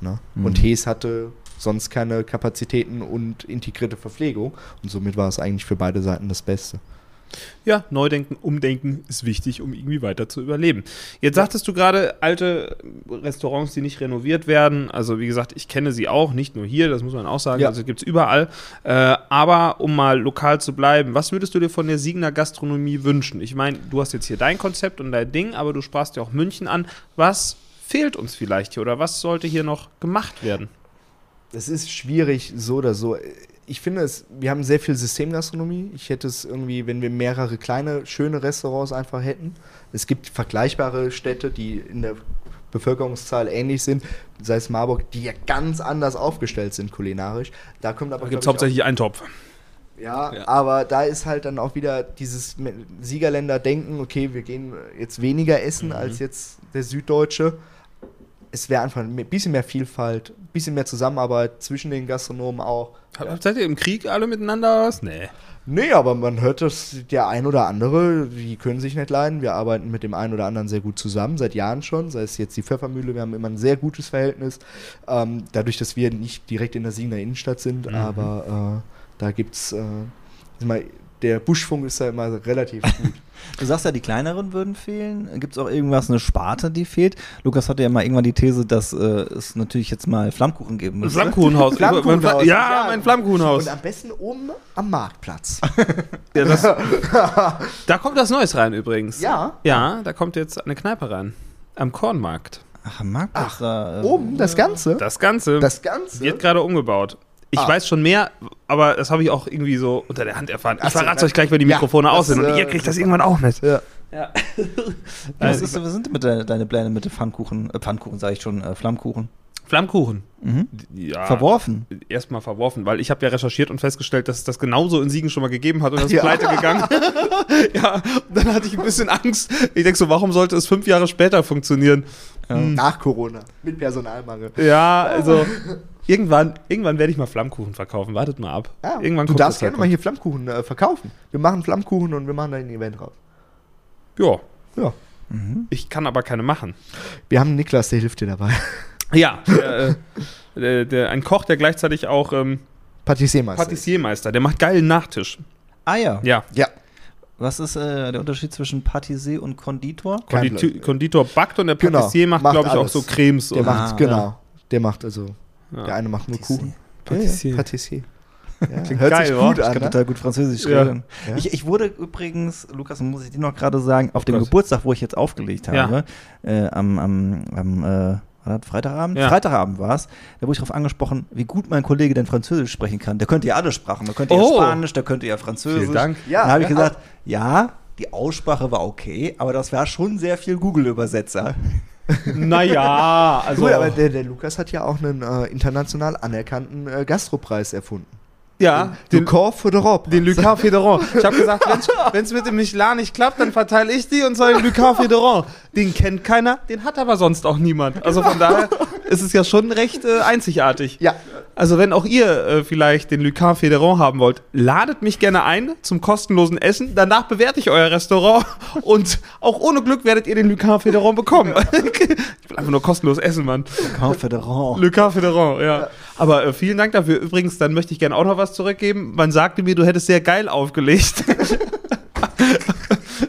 Ne? Mhm. Und Hees hatte sonst keine Kapazitäten und integrierte Verpflegung. Und somit war es eigentlich für beide Seiten das Beste. Ja, Neudenken, Umdenken ist wichtig, um irgendwie weiter zu überleben. Jetzt sagtest du gerade alte Restaurants, die nicht renoviert werden. Also wie gesagt, ich kenne sie auch, nicht nur hier, das muss man auch sagen. Ja. Also gibt es überall. Äh, aber um mal lokal zu bleiben, was würdest du dir von der Siegener Gastronomie wünschen? Ich meine, du hast jetzt hier dein Konzept und dein Ding, aber du sprachst ja auch München an. Was fehlt uns vielleicht hier oder was sollte hier noch gemacht werden? Es ist schwierig, so oder so. Ich finde es, wir haben sehr viel Systemgastronomie. Ich hätte es irgendwie, wenn wir mehrere kleine, schöne Restaurants einfach hätten. Es gibt vergleichbare Städte, die in der Bevölkerungszahl ähnlich sind, sei es Marburg, die ja ganz anders aufgestellt sind kulinarisch. Da kommt aber Da gibt es hauptsächlich einen Topf. Ja, Ja. aber da ist halt dann auch wieder dieses Siegerländer-Denken, okay, wir gehen jetzt weniger essen Mhm. als jetzt der Süddeutsche. Es wäre einfach ein bisschen mehr Vielfalt, ein bisschen mehr Zusammenarbeit zwischen den Gastronomen auch. Habt- Seid ihr im Krieg alle miteinander was? Nee. Nee, aber man hört das, der ein oder andere, die können sich nicht leiden. Wir arbeiten mit dem einen oder anderen sehr gut zusammen, seit Jahren schon. Sei es jetzt die Pfeffermühle, wir haben immer ein sehr gutes Verhältnis. Ähm, dadurch, dass wir nicht direkt in der Siegener Innenstadt sind, Mhm. aber äh, da gibt es, äh, der Buschfunk ist da immer relativ gut. *laughs* Du sagst ja, die kleineren würden fehlen. Gibt es auch irgendwas, eine Sparte, die fehlt? Lukas hatte ja mal irgendwann die These, dass äh, es natürlich jetzt mal Flammkuchen geben müsste. Flammkuchenhaus. Flammkuchenhaus, Ja, ja. mein Flammkuchenhaus. Und am besten oben am Marktplatz. *laughs* Ja, das, *laughs* da kommt was Neues rein übrigens. Ja. Ja, da kommt jetzt eine Kneipe rein. Am Kornmarkt. Ach, am Marktplatz da. äh, Oben das Ganze. Das Ganze Das Ganze. wird gerade umgebaut. Ich Ah. weiß schon mehr, aber das habe ich auch irgendwie so unter der Hand erfahren. Ich verrate na- euch gleich, wenn die ja, Mikrofone das, aus sind. Und äh, ihr kriegt das irgendwann auch mit. ja. Ja. was, ist, was sind denn mit de, deine Pläne mit Pfannkuchen? Äh, Pfannkuchen sage ich schon, äh, Flammkuchen. Flammkuchen. Mhm. Ja. Verworfen. Erstmal verworfen, weil ich habe ja recherchiert und festgestellt, dass es das genauso in Siegen schon mal gegeben hat und das ist Ja. pleite gegangen. *laughs* *laughs* ja, und dann hatte ich ein bisschen Angst. Ich denke so, warum sollte es fünf Jahre später funktionieren? Nach Corona. Mit Personalmangel. Ja, also *laughs* irgendwann, irgendwann werde ich mal Flammkuchen verkaufen. Wartet mal ab. Ja, irgendwann du darfst gerne halt mal hier Flammkuchen äh, verkaufen. Wir machen Flammkuchen und wir machen da ein Event draus. Ja, Ja. ich kann aber keine machen. Wir haben einen Niklas, der hilft dir dabei. *laughs* Ja, der, äh, der, der, ein Koch, der gleichzeitig auch ähm, Patissiermeister. Patissiermeister, der macht geilen Nachtisch. Ah ja. Ja, Ja. Was ist äh, der Unterschied zwischen Patissier und Konditor? Plan. Konditor backt und der Genau, Patissier macht, macht glaube ich, auch alles. so Cremes. Der und- macht, Ah, genau. ja. Der macht also. Ja. Der eine macht nur Patissier. Kuchen. Patissier. Patissier. Ja, Klingt hört geil, sich oder? gut Ich an. kann Ne? total gut Französisch Ja. reden. Ja. Ich, ich wurde übrigens, Lukas, muss ich dir noch gerade sagen, auf dem Gott. Geburtstag, wo ich jetzt aufgelegt Ja. habe, äh, am, am, am äh, Freitagabend? Ja. Freitagabend war es. Da wurde ich darauf angesprochen, wie gut mein Kollege denn Französisch sprechen kann. Der könnte ja alle Sprachen. Der könnte Oh. ja Spanisch, der könnte ja Französisch. Vielen Dank. Ja, Dann habe ich gesagt, ja, die Aussprache war okay, aber das war schon sehr viel Google-Übersetzer. Naja, *laughs* also. Gut, aber der, der Lukas hat ja auch einen äh, international anerkannten äh, Gastropreis erfunden. ja, Den Corps d'Europe. den Lucas Federon. Ich habe gesagt, *laughs* wenn es mit dem Michelin nicht klappt, dann verteile ich die und soll den Lucas Federon. Den kennt keiner, den hat aber sonst auch niemand. Also von daher ist es ja schon recht äh, einzigartig. Ja. Also wenn auch ihr äh, vielleicht den Lucas Federon haben wollt, ladet mich gerne ein zum kostenlosen Essen. Danach bewerte ich euer Restaurant *laughs* und auch ohne Glück werdet ihr den Lucas Federon bekommen. *laughs* ich will einfach nur kostenlos essen, Mann. Confederant. Le Café Federon, ja. Aber äh, vielen Dank dafür. Übrigens, dann möchte ich gerne auch noch was zurückgeben. Man sagte mir, du hättest sehr geil aufgelegt. *laughs*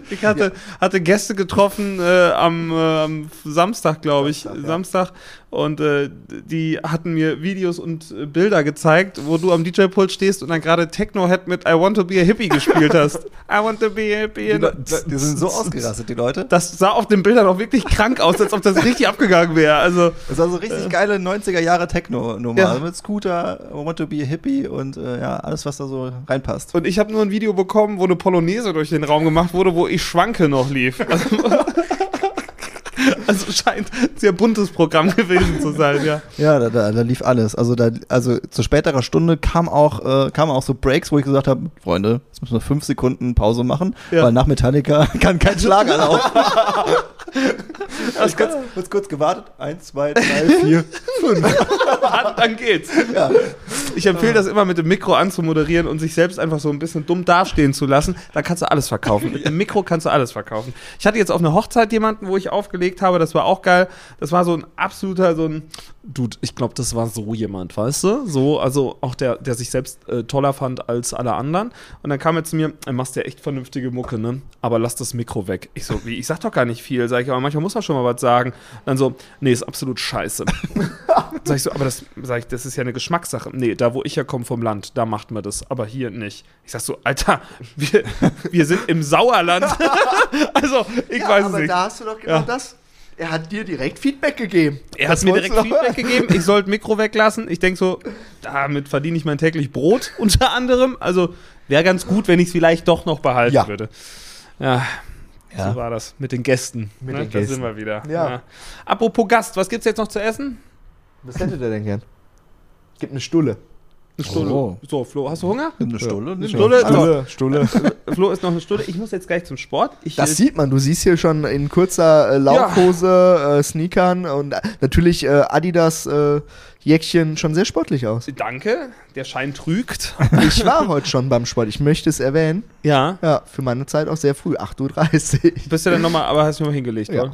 ich hatte, hatte Gäste getroffen äh, am, äh, am Samstag, glaube ich. Samstag, ja. Samstag. Und äh, die hatten mir Videos und äh, Bilder gezeigt, wo du am DJ-Pult stehst und dann gerade Techno-Head mit I Want to Be a Hippie gespielt hast. I Want to Be a Hippie. Die, Le- die sind so ausgerastet, die Leute. Das sah auf den Bildern auch wirklich krank aus, als ob das richtig abgegangen wäre. Also, Das war so richtig geile 90er Jahre Techno-Nummer. Ja. Mit Scooter, I Want to be a Hippie und äh, ja, alles, was da so reinpasst. Und ich habe nur ein Video bekommen, wo eine Polonaise durch den Raum gemacht wurde, wo ich schwanke noch lief. Also, *laughs* *laughs* also scheint ein sehr buntes Programm *laughs* gewesen zu sein, ja. Ja, da, da, da lief alles. Also, da, also zu späterer Stunde kam auch, äh, kamen auch so Breaks, wo ich gesagt habe, Freunde, jetzt müssen wir fünf Sekunden Pause machen, Ja. weil nach Metallica *laughs* kann kein Schlager laufen. *laughs* ich kurz, kurz, kurz gewartet. Eins, zwei, drei, vier. Dann, dann geht's. Ich empfehle das immer mit dem Mikro anzumoderieren und sich selbst einfach so ein bisschen dumm dastehen zu lassen. Da kannst du alles verkaufen. Mit dem Mikro kannst du alles verkaufen. Ich hatte jetzt auf einer Hochzeit jemanden, wo ich aufgelegt habe, das war auch geil. Das war so ein absoluter, so ein. Dude, ich glaube, das war so jemand, weißt du? So, also auch der, der sich selbst äh, toller fand als alle anderen. Und dann kam er zu mir, er machst ja echt vernünftige Mucke, ne? Aber lass das Mikro weg. Ich so, wie, ich sag doch gar nicht viel. Sag ich, aber manchmal muss man schon mal was sagen. Dann so, nee, ist absolut scheiße. *laughs* Sag ich so, aber das, sag ich, das ist ja eine Geschmackssache. Nee, da wo ich herkomme vom Land, da macht man das, aber hier nicht. Ich sag so, Alter, wir, wir sind im Sauerland. *laughs* *laughs* also, ich ja, weiß es aber nicht. da hast du doch genau Ja. das. Er hat dir direkt Feedback gegeben. Er hat mir direkt? Feedback gegeben, ich sollte Mikro weglassen. Ich denke so, damit verdiene ich mein täglich Brot *laughs* unter anderem. Also wäre ganz gut, wenn ich es vielleicht doch noch behalten Ja. würde. Ja, Ja. so war das mit den Gästen. Mit ne? den Da Gästen. sind wir wieder. Ja. Apropos Gast, was gibt's jetzt noch zu essen? Was hättet ihr denn gern? Gibt eine Stulle. Eine Stulle. Oh. So, Flo, hast du Hunger? Nimm eine Stulle. Eine Stulle? Stulle, Stulle. Flo ist noch eine Stunde. Ich muss jetzt gleich zum Sport. Ich, Das äh, sieht man. Du siehst hier schon in kurzer äh, Laufhose, äh, Sneakern und äh, natürlich äh, Adidas äh, Jäckchen schon sehr sportlich aus. Danke, der Schein trügt. *laughs* Ich war heute schon beim Sport, ich möchte es erwähnen. Ja. Ja, für meine Zeit auch sehr früh, 8.30 Uhr. Bist du dann nochmal, aber hast du mal hingelegt, Ja. oder?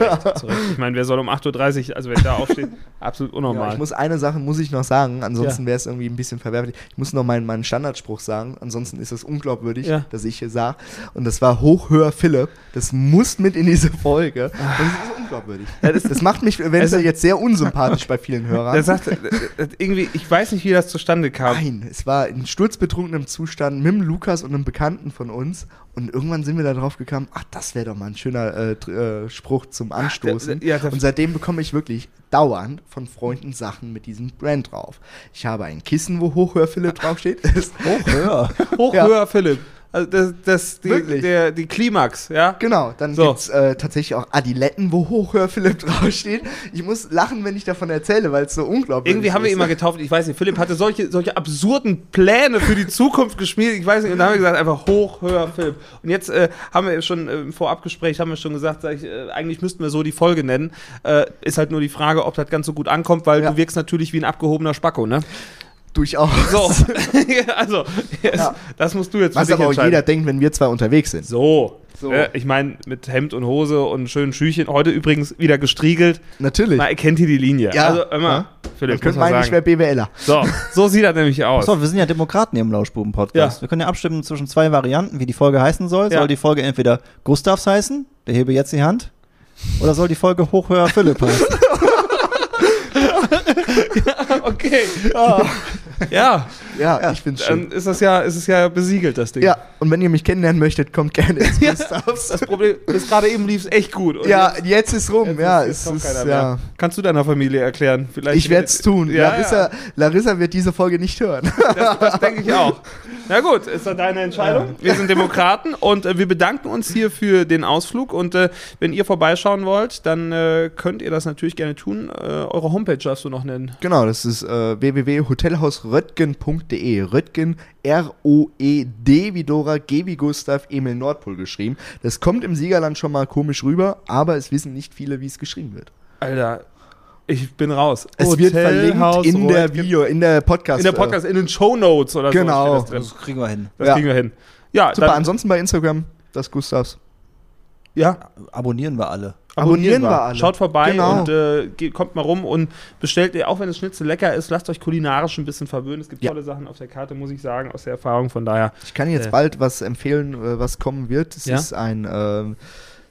Ja, zu Recht, zu Recht. Ich meine, wer soll um 8.30 Uhr, also wenn da aufsteht, *laughs* absolut Ja, unnormal. ich muss eine Sache muss ich noch sagen, ansonsten Ja. wäre es irgendwie ein bisschen verwerflich. Ich muss noch meinen, meinen Standardspruch sagen, ansonsten ist es unglaubwürdig, Ja. dass ich hier sage. Und das war hoch, höher, Philipp. Das muss mit in diese Folge. Das ist unglaubwürdig. das, macht mich, wenn es jetzt sehr unsympathisch bei vielen Hörern. der sagt, äh, äh, irgendwie, ich weiß nicht, wie das zustande kam. Nein, es war in sturzbetrunkenem Zustand mit dem Lukas und einem Bekannten von uns. Und irgendwann sind wir da drauf gekommen, ach, das wäre doch mal ein schöner äh, äh, Spruch zum Anstoßen. der- ja, und seitdem bekomme ich wirklich dauernd von Freunden Sachen mit diesem Brand drauf. Ich habe ein Kissen, wo *laughs* Hochhör Philipp draufsteht. Das- Ja. Hoch, Ja. höher, Philipp. Also das, das, die, Wirklich? der, die Klimax, ja? genau, dann So. gibt's äh, tatsächlich auch Adiletten, wo Hochhör Philipp *laughs* draufsteht. Ich muss lachen, wenn ich davon erzähle, weil es so unglaublich Irgendwie haben wir ist. ihn mal getauft, ich weiß nicht, Philipp hatte solche, solche absurden Pläne für die Zukunft geschmiedet, ich weiß nicht, und dann haben wir gesagt, einfach hoch, höher, Philipp. Und jetzt äh, haben wir schon äh, im Vorabgespräch, haben wir schon gesagt, sag ich, äh, eigentlich müssten wir so die Folge nennen. Äh, ist halt nur die Frage, ob das ganz so gut ankommt, weil Ja. du wirkst natürlich wie ein abgehobener Spacko, ne? Durchaus. So, *laughs* also, yes, Ja. das musst du jetzt für Was dich aber auch entscheiden. jeder denkt, wenn wir zwei unterwegs sind. So. So. Äh, ich meine, mit Hemd und Hose und schönen Schüchen. Heute übrigens wieder gestriegelt. Natürlich. Man erkennt hier die Linie. Ja. Also immer, Ja. Philipp, Man könnte meinen, ich wäre. BWLer. So, so sieht das nämlich aus. Achso, wir sind ja Demokraten hier im Lauschbuben-Podcast. Ja. Wir können ja abstimmen zwischen zwei Varianten, wie die Folge heißen soll. Ja. Soll die Folge entweder Gustavs heißen, der hebe jetzt die Hand, oder soll die Folge Hochhöher Philipp heißen? *laughs* *laughs* *laughs* Okay. Ja, Ja, ich finde es schön. dann ist das ja, ist es ja besiegelt, das Ding. Ja, und wenn ihr mich kennenlernen möchtet, kommt gerne ins *laughs* Ja. Gustavs. Das Problem ist, gerade eben lief es echt gut. Und Ja, jetzt- jetzt ist rum. jetzt ja, ist- ist, keiner ja. mehr. Kannst du deiner Familie erklären? Vielleicht Ich werde es tun. Ja, Larissa, ja. Larissa wird diese Folge nicht hören. Das, das denke ich auch. *laughs* Na gut, ist doch deine Entscheidung. Wir sind Demokraten und äh, wir bedanken uns hier für den Ausflug. Und äh, wenn ihr vorbeischauen wollt, dann äh, könnt ihr das natürlich gerne tun. Äh, eure Homepage darfst du noch nennen. genau, das ist äh, www.hotelhausröttgen.de. Röttgen, R-O-E-D wie Dora, G wie Gustav, Emil Nordpol geschrieben. Das kommt im Siegerland schon mal komisch rüber, aber es wissen nicht viele, wie es geschrieben wird. Alter, ich bin raus. Es wird verlinkt Hotelhaus in der Röttgen. Video, in der Podcast. In der Podcast, in den Show Notes oder Genau. so. steht Das, kriegen wir hin. das Ja. kriegen wir hin. Ja, Super, dann, ansonsten bei Instagram, das Gustavs. ja, Abonnieren wir alle. Abonnieren wir alle. Schaut vorbei Genau. und äh, geht, kommt mal rum und bestellt ihr, auch wenn das Schnitzel lecker ist, lasst euch kulinarisch ein bisschen verwöhnen. Es gibt Ja. tolle Sachen auf der Karte, muss ich sagen, aus der Erfahrung. Von daher, Ich kann jetzt Äh. bald was empfehlen, äh, was kommen wird. Es Ja? ist ein ähm,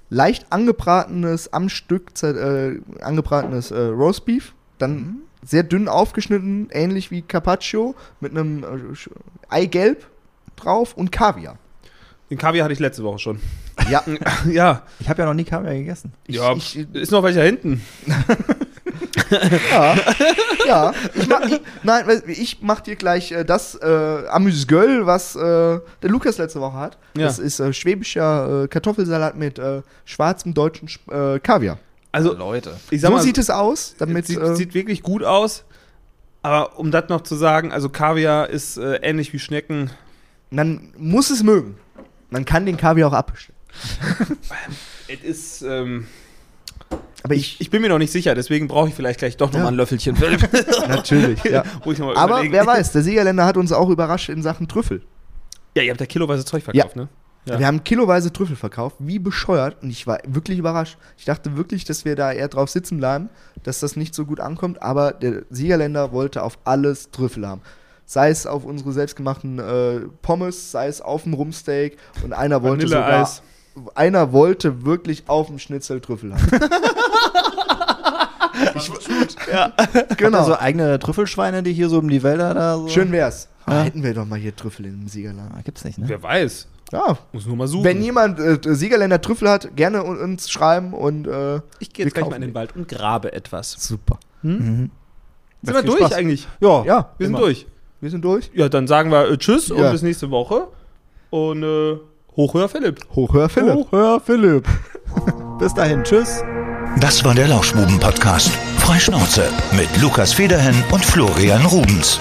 leicht angebratenes, am Stück äh, angebratenes äh, Roastbeef. Dann Mhm. sehr dünn aufgeschnitten, ähnlich wie Carpaccio, mit einem äh, Eigelb drauf und Kaviar. den Kaviar hatte ich letzte Woche schon. Ja, *laughs* ja, Ich habe ja noch nie Kaviar gegessen. ja ich, ist noch welcher hinten. ja, ja. *laughs* Ich mach, ich, nein, ich mach dir gleich äh, das äh, Amüsgöl, was äh, der Lukas letzte Woche hat. Ja. Das ist äh, schwäbischer äh, Kartoffelsalat mit äh, schwarzem deutschen äh, Kaviar. Also, Leute. ich sag so mal, sieht es aus, damit sieht, äh, sieht wirklich gut aus. Aber um das noch zu sagen, also Kaviar ist äh, ähnlich wie Schnecken. man muss es mögen. Man kann den Kaviar auch abbestellen. Es ist, ähm, Aber ich, ich, bin mir noch nicht sicher, deswegen brauche ich vielleicht gleich doch noch Ja. mal ein Löffelchen. *laughs* natürlich. ja. *laughs* Aber überlegen- wer weiß, der Siegerländer hat uns auch überrascht in Sachen Trüffel. Ja, ihr habt ja kiloweise Zeug verkauft, ne? Ja. Wir haben kiloweise Trüffel verkauft, wie bescheuert. Und ich war wirklich überrascht. Ich dachte wirklich, dass wir da eher drauf sitzen bleiben, dass das nicht so gut ankommt. Aber der Siegerländer wollte auf alles Trüffel haben. Sei es auf unsere selbstgemachten äh, Pommes, sei es auf dem Rumsteak. Und einer wollte sogar. Einer wollte wirklich auf dem Schnitzel Trüffel haben. *laughs* Ja. genau. Also eigene Trüffelschweine, die hier so um die Wälder da so. Schön wär's. Ja. Hätten wir doch mal hier Trüffel im Siegerland. Ah, gibt's nicht, ne? Wer weiß. Ja, Muss nur mal suchen. wenn jemand äh, Siegerländer Trüffel hat, gerne un- uns schreiben und äh, ich gehe jetzt gleich mal in den. Wald und grabe etwas. super. Mhm. Sind wir durch Spaß. eigentlich? Ja. Ja, Wir sind immer. durch. Wir sind durch. Ja, dann sagen wir äh, Tschüss und Ja. bis nächste Woche. Und Hochhöher Philipp. Hochhör Philipp. Hochhör Philipp. *laughs* Bis dahin, tschüss. Das war der Lauschbuben-Podcast. Freischnauze mit Lukas Federhen und Florian Rubens.